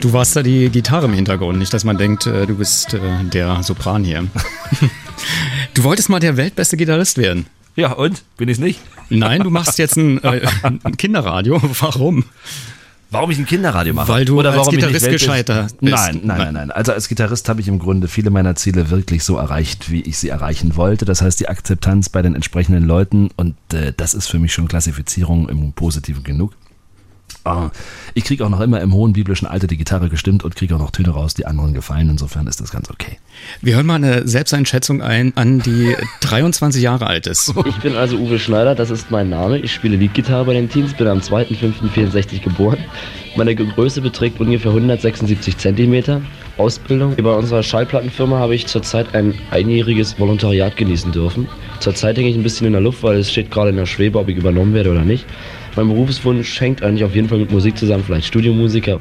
Du warst da die Gitarre im Hintergrund, nicht, dass man denkt, äh, du bist äh, der Sopran hier. [LAUGHS] Du wolltest mal der weltbeste Gitarrist werden. Ja, und? Bin ich nicht? Nein, du machst jetzt ein, äh, ein Kinderradio. [LAUGHS] Warum? Warum ich ein Kinderradio mache? Weil du Oder als Gitarrist gescheitert bist. Nein, nein, nein, nein. Also als Gitarrist habe ich im Grunde viele meiner Ziele wirklich so erreicht, wie ich sie erreichen wollte. Das heißt, die Akzeptanz bei den entsprechenden Leuten und äh, das ist für mich schon Klassifizierung im Positiven genug. Oh, ich kriege auch noch immer im hohen biblischen Alter die Gitarre gestimmt und kriege auch noch Töne raus, die anderen gefallen. Insofern ist das ganz okay. Wir hören mal eine Selbsteinschätzung ein an die [LAUGHS] 23 Jahre alt ist. Ich bin also Uwe Schneider, das ist mein Name. Ich spiele Leadgitarre bei den Teens, bin am 2.5.64 geboren. Meine Größe beträgt ungefähr 176 Zentimeter. Ausbildung. Bei unserer Schallplattenfirma habe ich zurzeit ein einjähriges Volontariat genießen dürfen. Zurzeit hänge ich ein bisschen in der Luft, weil es steht gerade in der Schwebe, ob ich übernommen werde oder nicht. Mein Berufswunsch hängt eigentlich auf jeden Fall mit Musik zusammen, vielleicht Studiomusiker.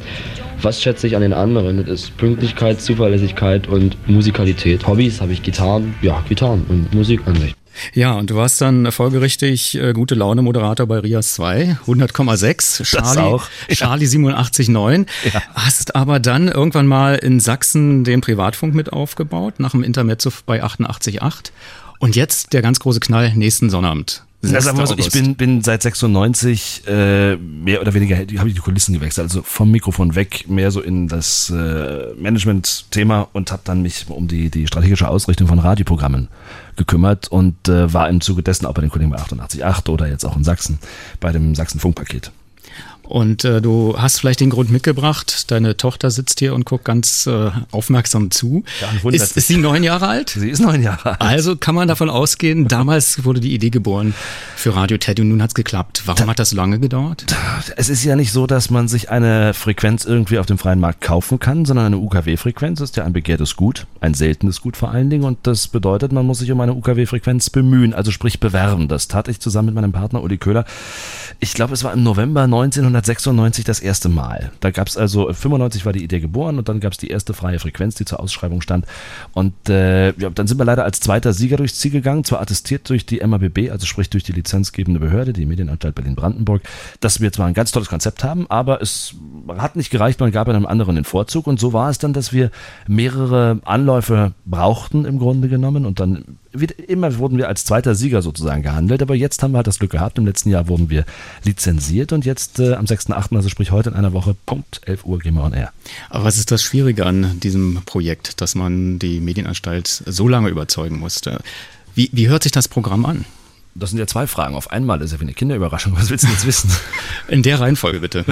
Was schätze ich an den anderen? Das ist Pünktlichkeit, Zuverlässigkeit und Musikalität. Hobbys habe ich Gitarren, ja, Gitarren und Musik an sich. Ja, und du warst dann folgerichtig äh, gute Laune Moderator bei Rias 2, 100,6, Charlie, auch. [LAUGHS] Charlie 87,9. Ja. Hast aber dann irgendwann mal in Sachsen den Privatfunk mit aufgebaut, nach dem Intermezzo bei 88,8. Und jetzt der ganz große Knall nächsten Sonnabend. Wir so, ich bin, bin seit 96 äh, mehr oder weniger, habe ich die Kulissen gewechselt, also vom Mikrofon weg, mehr so in das äh, Management-Thema und habe dann mich um die, die strategische Ausrichtung von Radioprogrammen gekümmert und äh, war im Zuge dessen auch bei den Kollegen bei 88.8 oder jetzt auch in Sachsen bei dem Sachsen-Funkpaket. Und äh, du hast vielleicht den Grund mitgebracht. Deine Tochter sitzt hier und guckt ganz äh, aufmerksam zu. Ja, ist, ist sie neun Jahre alt? Sie ist neun Jahre alt. Also kann man davon ausgehen, damals wurde die Idee geboren für Radio Teddy und nun hat es geklappt. Warum hat das lange gedauert? Es ist ja nicht so, dass man sich eine Frequenz irgendwie auf dem freien Markt kaufen kann, sondern eine UKW-Frequenz ist ja ein begehrtes Gut, ein seltenes Gut vor allen Dingen. Und das bedeutet, man muss sich um eine UKW-Frequenz bemühen, also sprich bewerben. Das tat ich zusammen mit meinem Partner Uli Köhler. Ich glaube, es war im November 1996 das erste Mal. Da gab es also, 95 war die Idee geboren und dann gab es die erste freie Frequenz, die zur Ausschreibung stand. Und äh, ja, dann sind wir leider als zweiter Sieger durchs Ziel gegangen, zwar attestiert durch die MABB, also sprich durch die lizenzgebende Behörde, die Medienanstalt Berlin-Brandenburg, dass wir zwar ein ganz tolles Konzept haben, aber es hat nicht gereicht, man gab einem anderen den Vorzug und so war es dann, dass wir mehrere Anläufe brauchten im Grunde genommen und dann immer wurden wir als zweiter Sieger sozusagen gehandelt, aber jetzt haben wir halt das Glück gehabt. Im letzten Jahr wurden wir lizenziert und jetzt äh, am 6.8., also sprich heute in einer Woche, Punkt 11 Uhr gehen wir on air. Aber was ist das Schwierige an diesem Projekt, dass man die Medienanstalt so lange überzeugen musste? Wie, wie hört sich das Programm an? Das sind ja zwei Fragen. Auf einmal ist ja wie eine Kinderüberraschung. Was willst du jetzt wissen? [LAUGHS] In der Reihenfolge bitte.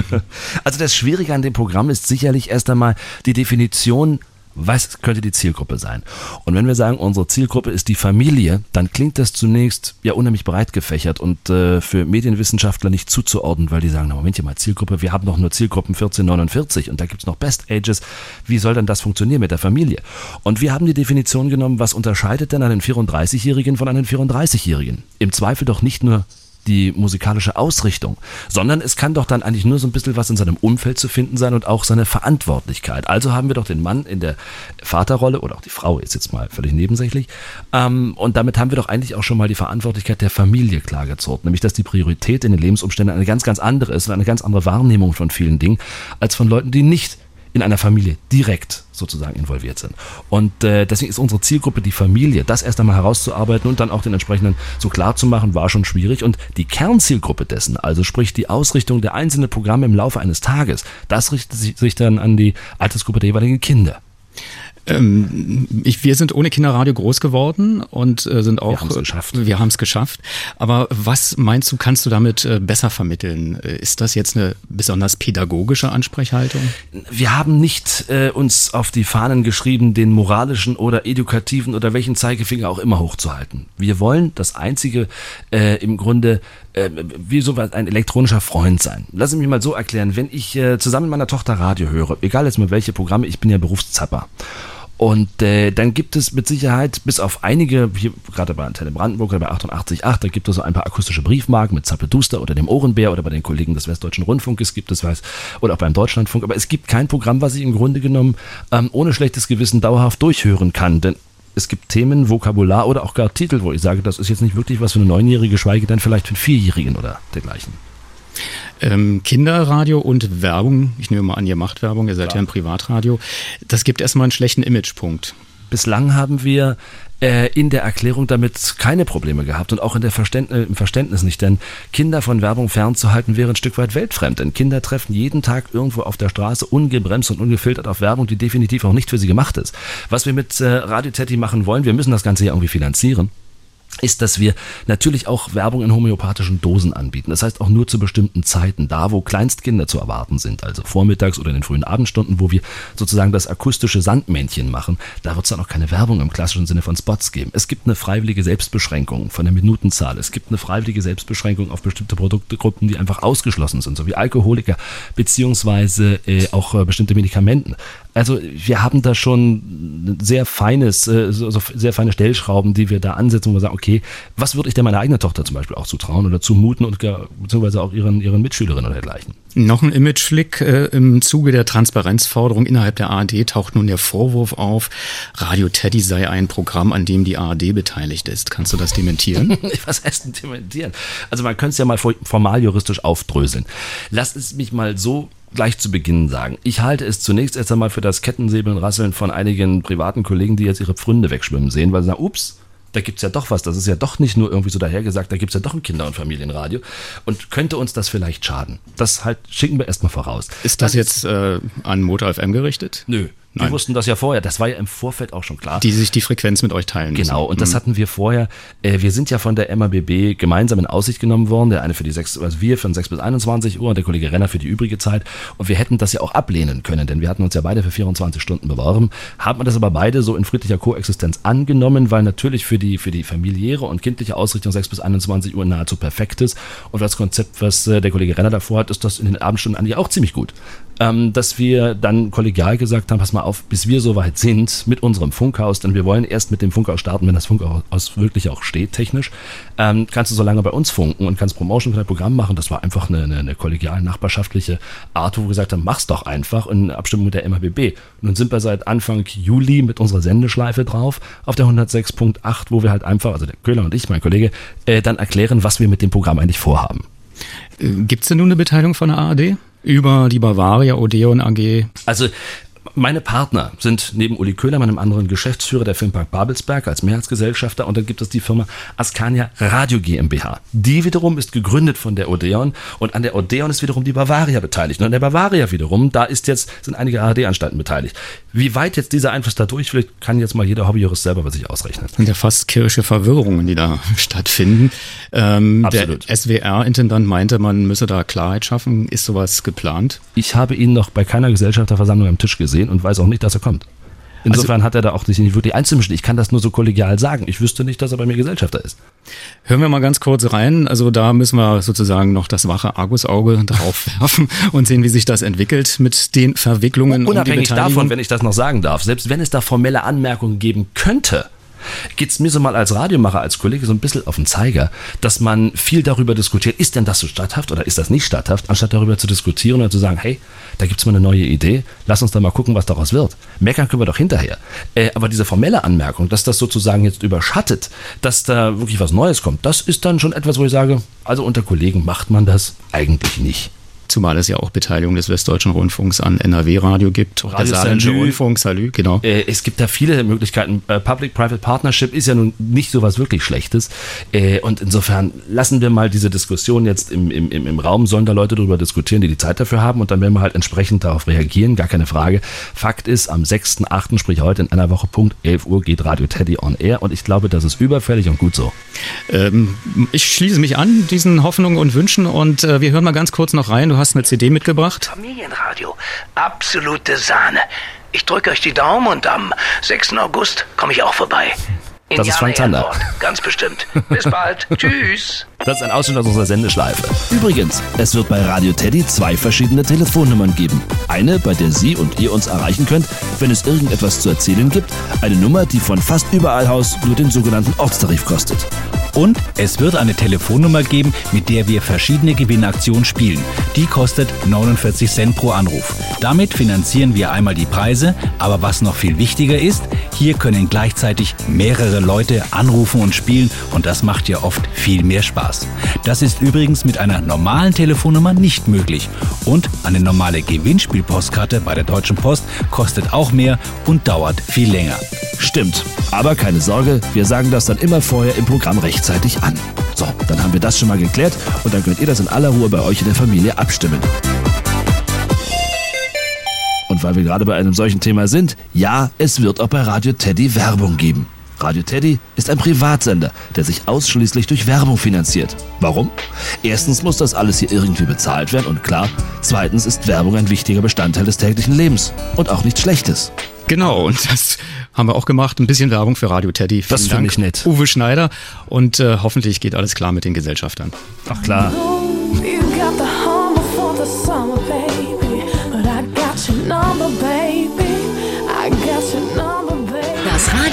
Also das Schwierige an dem Programm ist sicherlich erst einmal die Definition was könnte die Zielgruppe sein? Und wenn wir sagen, unsere Zielgruppe ist die Familie, dann klingt das zunächst ja unheimlich breit gefächert und äh, für Medienwissenschaftler nicht zuzuordnen, weil die sagen, na Moment mal, Zielgruppe, wir haben doch nur Zielgruppen 1449 und da gibt es noch Best Ages. Wie soll denn das funktionieren mit der Familie? Und wir haben die Definition genommen, was unterscheidet denn einen 34-Jährigen von einem 34-Jährigen? Im Zweifel doch nicht nur die musikalische Ausrichtung, sondern es kann doch dann eigentlich nur so ein bisschen was in seinem Umfeld zu finden sein und auch seine Verantwortlichkeit. Also haben wir doch den Mann in der Vaterrolle oder auch die Frau ist jetzt mal völlig nebensächlich. Ähm, und damit haben wir doch eigentlich auch schon mal die Verantwortlichkeit der Familie klargezogen, nämlich dass die Priorität in den Lebensumständen eine ganz, ganz andere ist und eine ganz andere Wahrnehmung von vielen Dingen als von Leuten, die nicht in einer Familie direkt sozusagen involviert sind. Und äh, deswegen ist unsere Zielgruppe die Familie. Das erst einmal herauszuarbeiten und dann auch den entsprechenden so klar zu machen, war schon schwierig. Und die Kernzielgruppe dessen, also sprich die Ausrichtung der einzelnen Programme im Laufe eines Tages, das richtet sich dann an die Altersgruppe der jeweiligen Kinder. Ähm, ich, wir sind ohne Kinderradio groß geworden und äh, sind auch. Wir haben es geschafft. Wir haben es geschafft. Aber was meinst du, kannst du damit äh, besser vermitteln? Äh, ist das jetzt eine besonders pädagogische Ansprechhaltung? Wir haben nicht äh, uns auf die Fahnen geschrieben, den moralischen oder edukativen oder welchen Zeigefinger auch immer hochzuhalten. Wir wollen das einzige äh, im Grunde äh, wie so ein elektronischer Freund sein. Lass mich mal so erklären, wenn ich zusammen mit meiner Tochter Radio höre, egal jetzt mit welche Programme, ich bin ja Berufszapper. Und äh, dann gibt es mit Sicherheit, bis auf einige, hier gerade bei Antenne Brandenburg oder bei 88.8, da gibt es so ein paar akustische Briefmarken mit Zappeduster oder dem Ohrenbär oder bei den Kollegen des Westdeutschen Rundfunkes gibt es was, oder auch beim Deutschlandfunk. Aber es gibt kein Programm, was ich im Grunde genommen ähm, ohne schlechtes Gewissen dauerhaft durchhören kann. Denn es gibt Themen, Vokabular oder auch gar Titel, wo ich sage, das ist jetzt nicht wirklich was für eine Neunjährige, schweige denn vielleicht für einen Vierjährigen oder dergleichen. Ähm, Kinderradio und Werbung, ich nehme mal an, ihr macht Werbung, ihr seid ja, ja ein Privatradio, das gibt erstmal einen schlechten Imagepunkt. Bislang haben wir äh, in der Erklärung damit keine Probleme gehabt und auch in der Verständnis, im Verständnis nicht, denn Kinder von Werbung fernzuhalten wäre ein Stück weit weltfremd, denn Kinder treffen jeden Tag irgendwo auf der Straße ungebremst und ungefiltert auf Werbung, die definitiv auch nicht für sie gemacht ist. Was wir mit äh, Radio Teddy machen wollen, wir müssen das Ganze ja irgendwie finanzieren ist, dass wir natürlich auch Werbung in homöopathischen Dosen anbieten. Das heißt auch nur zu bestimmten Zeiten, da wo Kleinstkinder zu erwarten sind, also vormittags oder in den frühen Abendstunden, wo wir sozusagen das akustische Sandmännchen machen, da wird es dann auch keine Werbung im klassischen Sinne von Spots geben. Es gibt eine freiwillige Selbstbeschränkung von der Minutenzahl. Es gibt eine freiwillige Selbstbeschränkung auf bestimmte Produktegruppen, die einfach ausgeschlossen sind, so wie Alkoholiker beziehungsweise äh, auch äh, bestimmte Medikamenten. Also wir haben da schon sehr feines, äh, so, sehr feine Stellschrauben, die wir da ansetzen, wo wir sagen, okay, was würde ich denn meiner eigenen Tochter zum Beispiel auch zutrauen oder zumuten und beziehungsweise auch ihren, ihren Mitschülerinnen oder dergleichen. Noch ein Imageflick äh, im Zuge der Transparenzforderung innerhalb der ARD taucht nun der Vorwurf auf, Radio Teddy sei ein Programm, an dem die ARD beteiligt ist. Kannst du das dementieren? [LAUGHS] Was heißt denn dementieren? Also man könnte es ja mal formal juristisch aufdröseln. Lasst es mich mal so gleich zu Beginn sagen. Ich halte es zunächst erst einmal für das Kettensäbeln Rasseln von einigen privaten Kollegen, die jetzt ihre Pfründe wegschwimmen sehen, weil sie sagen, ups, da gibt's ja doch was. Das ist ja doch nicht nur irgendwie so dahergesagt, da gibt's ja doch ein Kinder- und Familienradio. Und könnte uns das vielleicht schaden? Das halt schicken wir erstmal voraus. Ist das Dann jetzt äh, an Motor FM gerichtet? Nö, Wir Nein. wussten das ja vorher. Das war ja im Vorfeld auch schon klar. Die sich die Frequenz mit euch teilen müssen. Genau, und das Mhm. hatten wir vorher. Äh, wir sind ja von der MABB gemeinsam in Aussicht genommen worden. Der eine für die 6, also wir von 6 bis 21 Uhr und der Kollege Renner für die übrige Zeit. Und wir hätten das ja auch ablehnen können, denn wir hatten uns ja beide für 24 Stunden beworben, haben das aber beide so in friedlicher Koexistenz angenommen, weil natürlich für die, für die familiäre und kindliche Ausrichtung 6 bis 21 Uhr nahezu perfekt ist. Und das Konzept, was äh, der Kollege Renner davor hat, ist das in den Abendstunden eigentlich auch ziemlich gut. Ähm, dass wir dann kollegial gesagt haben, pass mal auf, bis wir so weit sind mit unserem Funkhaus, denn wir wollen erst mit dem Funkhaus starten, wenn das Funkhaus wirklich auch steht, technisch, ähm, kannst du so lange bei uns funken und kannst Promotion für dein Programm machen. Das war einfach eine, eine, eine kollegial nachbarschaftliche Art, wo wir gesagt haben, mach's doch einfach in Abstimmung mit der MHBB. Nun sind wir seit Anfang Juli mit unserer Sendeschleife drauf auf der 106.8, wo wir halt einfach, also der Köhler und ich, mein Kollege, äh, dann erklären, was wir mit dem Programm eigentlich vorhaben. Gibt es denn nun eine Beteiligung von der ARD? Über die Bavaria, Odeon AG? Also meine Partner sind neben Uli Köhler, meinem anderen Geschäftsführer der Filmpark Babelsberg als Mehrheitsgesellschafter und dann gibt es die Firma Ascania Radio GmbH. Die wiederum ist gegründet von der Odeon und an der Odeon ist wiederum die Bavaria beteiligt. Und an der Bavaria wiederum, da ist jetzt, sind einige ARD-Anstalten beteiligt. Wie weit jetzt dieser Einfluss da durchfällt, kann jetzt mal jeder Hobbyjurist selber bei sich ausrechnen. sind ja fast kirche Verwirrungen, die da [LAUGHS] stattfinden. Ähm, Absolut. Der SWR-Intendant meinte, man müsse da Klarheit schaffen. Ist sowas geplant? Ich habe ihn noch bei keiner Gesellschafterversammlung am Tisch gesehen und weiß auch nicht, dass er kommt. Insofern hat er da auch sich nicht wirklich einzumischen. Ich kann das nur so kollegial sagen. Ich wüsste nicht, dass er bei mir Gesellschafter ist. Hören wir mal ganz kurz rein. Also da müssen wir sozusagen noch das wache Argusauge [LAUGHS] drauf werfen und sehen, wie sich das entwickelt mit den Verwicklungen. um Unabhängig Beteiligung. davon, wenn ich das noch sagen darf, selbst wenn es da formelle Anmerkungen geben könnte, geht's mir so mal als Radiomacher, als Kollege so ein bisschen auf den Zeiger, dass man viel darüber diskutiert, ist denn das so statthaft oder ist das nicht statthaft, anstatt darüber zu diskutieren oder zu sagen, hey, da gibt's mal eine neue Idee, lass uns da mal gucken, was daraus wird. Meckern können wir doch hinterher. Äh, aber diese formelle Anmerkung, dass das sozusagen jetzt überschattet, dass da wirklich was Neues kommt, das ist dann schon etwas, wo ich sage, also unter Kollegen macht man das eigentlich nicht. Zumal es ja auch Beteiligung des Westdeutschen Rundfunks an NRW-Radio gibt. Auch der Radio Saarländische Salü. Rundfunk, Salü, genau. Äh, es gibt da viele Möglichkeiten. Äh, Public-Private Partnership ist ja nun nicht so was wirklich Schlechtes. Äh, und insofern lassen wir mal diese Diskussion jetzt im, im, im, im Raum, sollen da Leute darüber diskutieren, die die Zeit dafür haben und dann werden wir halt entsprechend darauf reagieren, gar keine Frage. Fakt ist, am 6.8., sprich heute in einer Woche, Punkt 11 Uhr geht Radio Teddy on Air und ich glaube, das ist überfällig und gut so. Ähm, ich schließe mich an diesen Hoffnungen und Wünschen und äh, wir hören mal ganz kurz noch rein. Du hast eine CD mitgebracht. Familienradio. Absolute Sahne. Ich drücke euch die Daumen und am 6. August komme ich auch vorbei. Das ist Frank. Airport, Ganz bestimmt. Bis bald. [LAUGHS] Tschüss. Das ist ein Ausschnitt aus unserer Sendeschleife. Übrigens, es wird bei Radio Teddy zwei verschiedene Telefonnummern geben. Eine, bei der Sie und ihr uns erreichen könnt, wenn es irgendetwas zu erzählen gibt. Eine Nummer, die von fast überall aus nur den sogenannten Ortstarif kostet. Und es wird eine Telefonnummer geben, mit der wir verschiedene Gewinnaktionen spielen. Die kostet 49 Cent pro Anruf. Damit finanzieren wir einmal die Preise, aber was noch viel wichtiger ist, hier können gleichzeitig mehrere Leute anrufen und spielen und das macht ja oft viel mehr Spaß. Das ist übrigens mit einer normalen Telefonnummer nicht möglich. Und eine normale Gewinnspielpostkarte bei der Deutschen Post kostet auch mehr und dauert viel länger. Stimmt. Aber keine Sorge, wir sagen das dann immer vorher im Programm rechtzeitig an. So, dann haben wir das schon mal geklärt und dann könnt ihr das in aller Ruhe bei euch in der Familie abstimmen. Und weil wir gerade bei einem solchen Thema sind, ja, es wird auch bei Radio Teddy Werbung geben. Radio Teddy ist ein Privatsender, der sich ausschließlich durch Werbung finanziert. Warum? Erstens muss das alles hier irgendwie bezahlt werden und klar, zweitens ist Werbung ein wichtiger Bestandteil des täglichen Lebens und auch nichts Schlechtes. Genau, und das haben wir auch gemacht. Ein bisschen Werbung für Radio Teddy. Vielen Das finde ich nett. Uwe Schneider. Und äh, hoffentlich geht alles klar mit den Gesellschaftern. Ach klar. You got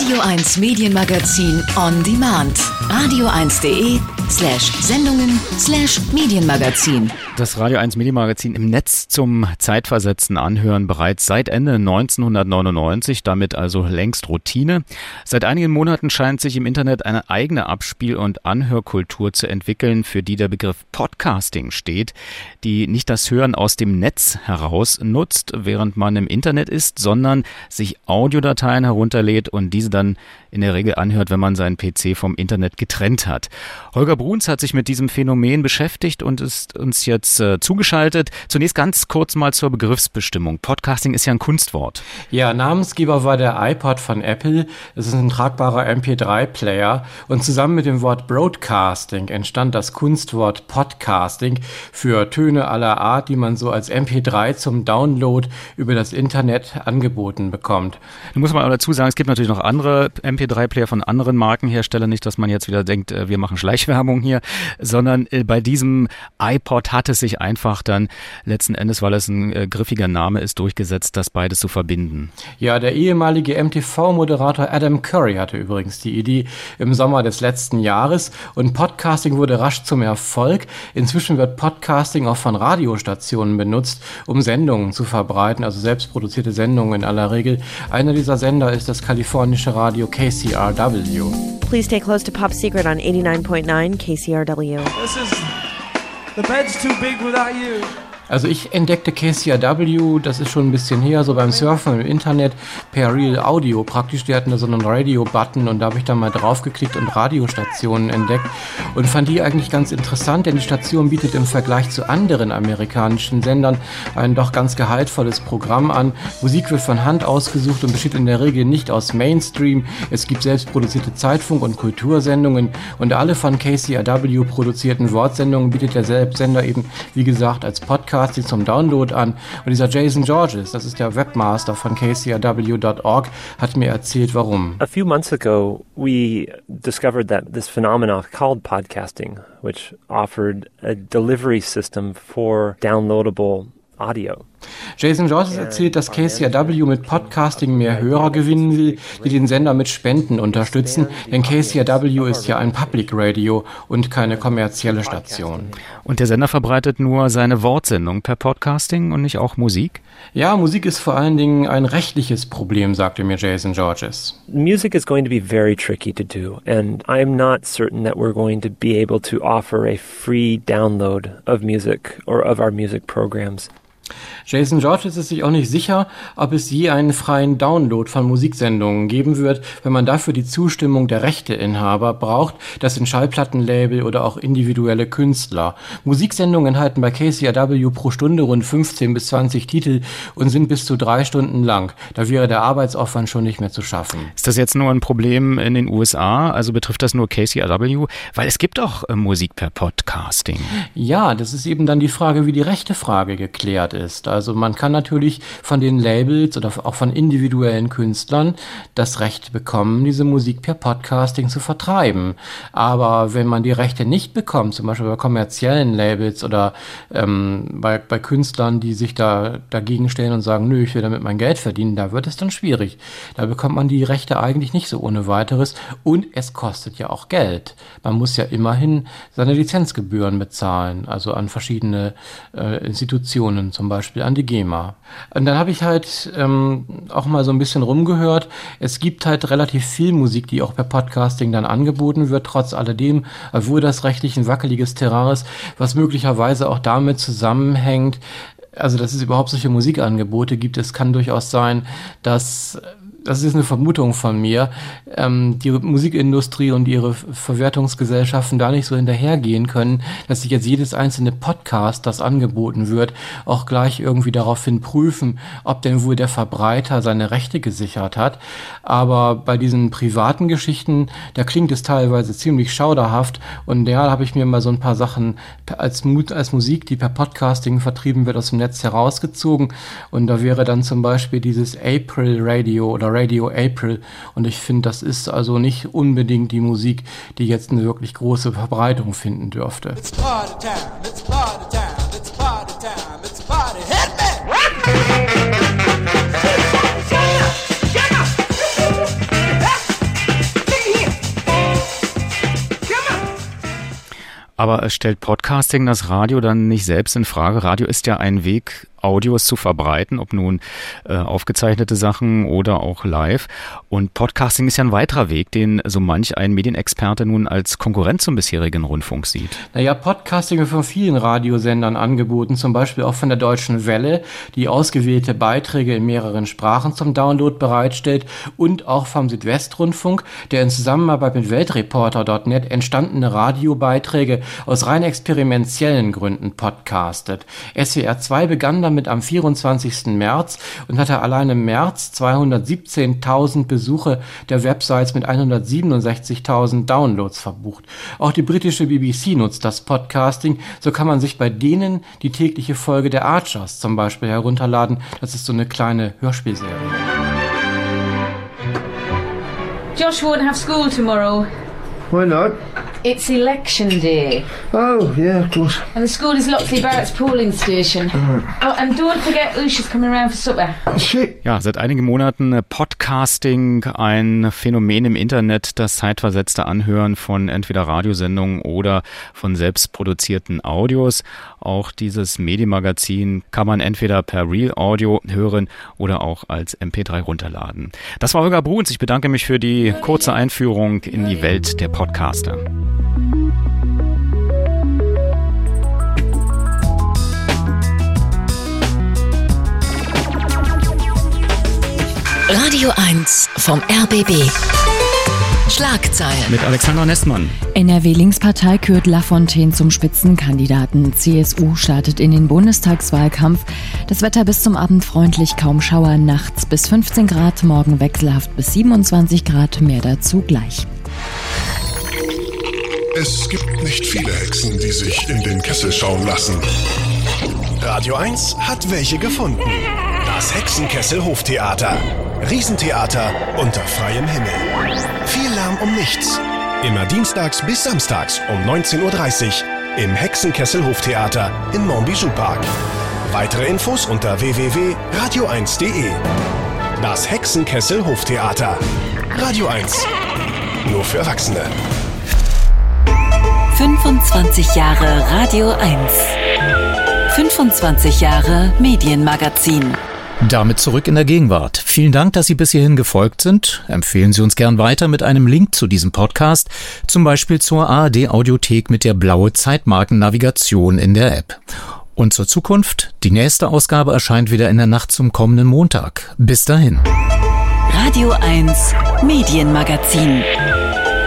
Radio 1 Medienmagazin on demand. Radio1.de slash Sendungen slash Medienmagazin. Das Radio 1 Medienmagazin im Netz zum zeitversetzten Anhören bereits seit Ende 1999, damit also längst Routine. Seit einigen Monaten scheint sich im Internet eine eigene Abspiel- und Anhörkultur zu entwickeln, für die der Begriff Podcasting steht, die nicht das Hören aus dem Netz heraus nutzt, während man im Internet ist, sondern sich Audiodateien herunterlädt und diese dann in der Regel anhört, wenn man seinen PC vom Internet getrennt hat. Holger Bruns hat sich mit diesem Phänomen beschäftigt und ist uns jetzt äh, zugeschaltet. Zunächst ganz kurz mal zur Begriffsbestimmung. Podcasting ist ja ein Kunstwort. Ja, Namensgeber war der iPod von Apple. Es ist ein tragbarer MP3-Player und zusammen mit dem Wort Broadcasting entstand das Kunstwort Podcasting für Töne aller Art, die man so als MP3 zum Download über das Internet angeboten bekommt. Da muss man aber dazu sagen, es gibt natürlich noch andere MP3-Player von anderen Markenherstellern. Nicht, dass man jetzt wieder denkt, äh, wir machen Schleichwerbung hier, sondern äh, bei diesem iPod hat es sich einfach dann letzten Endes, weil es ein äh, griffiger Name ist, durchgesetzt, das beides zu verbinden. Ja, der ehemalige MTV-Moderator Adam Curry hatte übrigens die Idee im Sommer des letzten Jahres und Podcasting wurde rasch zum Erfolg. Inzwischen wird Podcasting auch von Radiostationen benutzt, um Sendungen zu verbreiten, also selbstproduzierte Sendungen in aller Regel. Einer dieser Sender ist das kalifornische Radio KCRW. Please stay close to Pop Secret on 89.9 KCRW. This is the bed's too big without you. Also ich entdeckte KCRW, das ist schon ein bisschen her, so beim Surfen im Internet per Real Audio praktisch. Die hatten da so einen Radio-Button und da habe ich dann mal draufgeklickt und Radiostationen entdeckt und fand die eigentlich ganz interessant, denn die Station bietet im Vergleich zu anderen amerikanischen Sendern ein doch ganz gehaltvolles Programm an. Musik wird von Hand ausgesucht und besteht in der Regel nicht aus Mainstream. Es gibt selbstproduzierte Zeitfunk- und Kultursendungen und alle von KCRW produzierten Wortsendungen bietet der Sender eben, wie gesagt, als Podcast Zum Download an. Und dieser Jason Georges, das ist der Webmaster von kcrw.org, hat mir erzählt, warum. A few months ago, we discovered that this phenomenon called podcasting, which offered a delivery system for downloadable audio. Jason Georges erzählt, dass KCRW mit Podcasting mehr Hörer gewinnen will, die den Sender mit Spenden unterstützen, denn KCRW ist ja ein Public Radio und keine kommerzielle Station. Und der Sender verbreitet nur seine Wortsendung per Podcasting und nicht auch Musik? Ja, Musik ist vor allen Dingen ein rechtliches Problem, sagte mir Jason Georges. Music is going to be very tricky to do, and I'm not certain that we're going to be able to offer a free download of music or of our music programs. Jason Georges ist sich auch nicht sicher, ob es je einen freien Download von Musiksendungen geben wird, wenn man dafür die Zustimmung der Rechteinhaber braucht, das sind Schallplattenlabel oder auch individuelle Künstler. Musiksendungen enthalten bei KCRW pro Stunde rund 15 bis 20 Titel und sind bis zu drei Stunden lang. Da wäre der Arbeitsaufwand schon nicht mehr zu schaffen. Ist das jetzt nur ein Problem in den USA? Also betrifft das nur KCRW? Weil es gibt auch äh, Musik per Podcasting. Ja, das ist eben dann die Frage, wie die rechte Frage geklärt ist. Also man kann natürlich von den Labels oder auch von individuellen Künstlern das Recht bekommen, diese Musik per Podcasting zu vertreiben. Aber wenn man die Rechte nicht bekommt, zum Beispiel bei kommerziellen Labels oder ähm, bei, bei Künstlern, die sich da dagegen stellen und sagen, nö, ich will damit mein Geld verdienen, da wird es dann schwierig. Da bekommt man die Rechte eigentlich nicht so ohne weiteres und es kostet ja auch Geld. Man muss ja immerhin seine Lizenzgebühren bezahlen, also an verschiedene äh, Institutionen, zum Beispiel an die GEMA. Und dann habe ich halt ähm, auch mal so ein bisschen rumgehört. Es gibt halt relativ viel Musik, die auch per Podcasting dann angeboten wird, trotz alledem, obwohl das rechtlich ein wackeliges Terrain ist, was möglicherweise auch damit zusammenhängt, also dass es überhaupt solche Musikangebote gibt. Es kann durchaus sein, dass das ist eine Vermutung von mir, ähm, die Musikindustrie und ihre Verwertungsgesellschaften da nicht so hinterhergehen können, dass sich jetzt jedes einzelne Podcast, das angeboten wird, auch gleich irgendwie daraufhin prüfen, ob denn wohl der Verbreiter seine Rechte gesichert hat. Aber bei diesen privaten Geschichten, da klingt es teilweise ziemlich schauderhaft und da habe ich mir mal so ein paar Sachen als, als Musik, die per Podcasting vertrieben wird, aus dem Netz herausgezogen und da wäre dann zum Beispiel dieses April Radio oder Radio April. Und ich finde, das ist also nicht unbedingt die Musik, die jetzt eine wirklich große Verbreitung finden dürfte. It's party time, it's party time, it's party time, it's party. Hit me! Aber stellt Podcasting das Radio dann nicht selbst in Frage? Radio ist ja ein Weg Audios zu verbreiten, ob nun äh, aufgezeichnete Sachen oder auch live. Und Podcasting ist ja ein weiterer Weg, den so manch ein Medienexperte nun als Konkurrent zum bisherigen Rundfunk sieht. Naja, Podcasting wird von vielen Radiosendern angeboten, zum Beispiel auch von der Deutschen Welle, die ausgewählte Beiträge in mehreren Sprachen zum Download bereitstellt und auch vom Südwestrundfunk, der in Zusammenarbeit mit Weltreporter.net entstandene Radiobeiträge aus rein experimentellen Gründen podcastet. SWR 2 begann damit am 24. März und hatte allein im März 217.000 Besuche der Websites mit 167.000 Downloads verbucht. Auch die britische BBC nutzt das Podcasting. So kann man sich bei denen die tägliche Folge der Archers zum Beispiel herunterladen. Das ist so eine kleine Hörspielserie. Josh won't have school tomorrow. Why not? It's election day. Oh, yeah, of course. And the school is Locksley Barrett's polling station. Oh, and don't forget Usha's coming around for supper. Ja, seit einigen Monaten äh, Podcasting, ein Phänomen im Internet, das zeitversetzte Anhören von entweder Radiosendungen oder von selbstproduzierten Audios. Auch dieses Medienmagazin kann man entweder per Real Audio hören oder auch als MP3 runterladen. Das war Holger Bruns. Ich bedanke mich für die kurze Einführung in die Welt der Podcaster. Radio 1 vom RBB. Schlagzeilen. Mit Alexander Nestmann. NRW-Linkspartei kürt Lafontaine zum Spitzenkandidaten. CSU startet in den Bundestagswahlkampf. Das Wetter bis zum Abend freundlich, kaum Schauer, nachts bis 15 Grad, morgen wechselhaft bis 27 Grad, mehr dazu gleich. Es gibt nicht viele Hexen, die sich in den Kessel schauen lassen. Radio 1 hat welche gefunden. Das Hexenkessel Hoftheater. Riesentheater unter freiem Himmel. Viel Lärm um nichts. Immer dienstags bis samstags um 19.30 Uhr im Hexenkessel Hoftheater im Montbijou Park. Weitere Infos unter www.radio1.de. Das Hexenkessel Hoftheater. Radio 1. Nur für Erwachsene. 25 Jahre Radio 1. 25 Jahre Medienmagazin. Damit zurück in der Gegenwart. Vielen Dank, dass Sie bis hierhin gefolgt sind. Empfehlen Sie uns gern weiter mit einem Link zu diesem Podcast, zum Beispiel zur ARD Audiothek mit der blaue Zeitmarkennavigation in der App. Und zur Zukunft, die nächste Ausgabe erscheint wieder in der Nacht zum kommenden Montag. Bis dahin. Radio 1 Medienmagazin.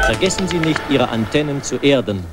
Vergessen Sie nicht, Ihre Antennen zu erden.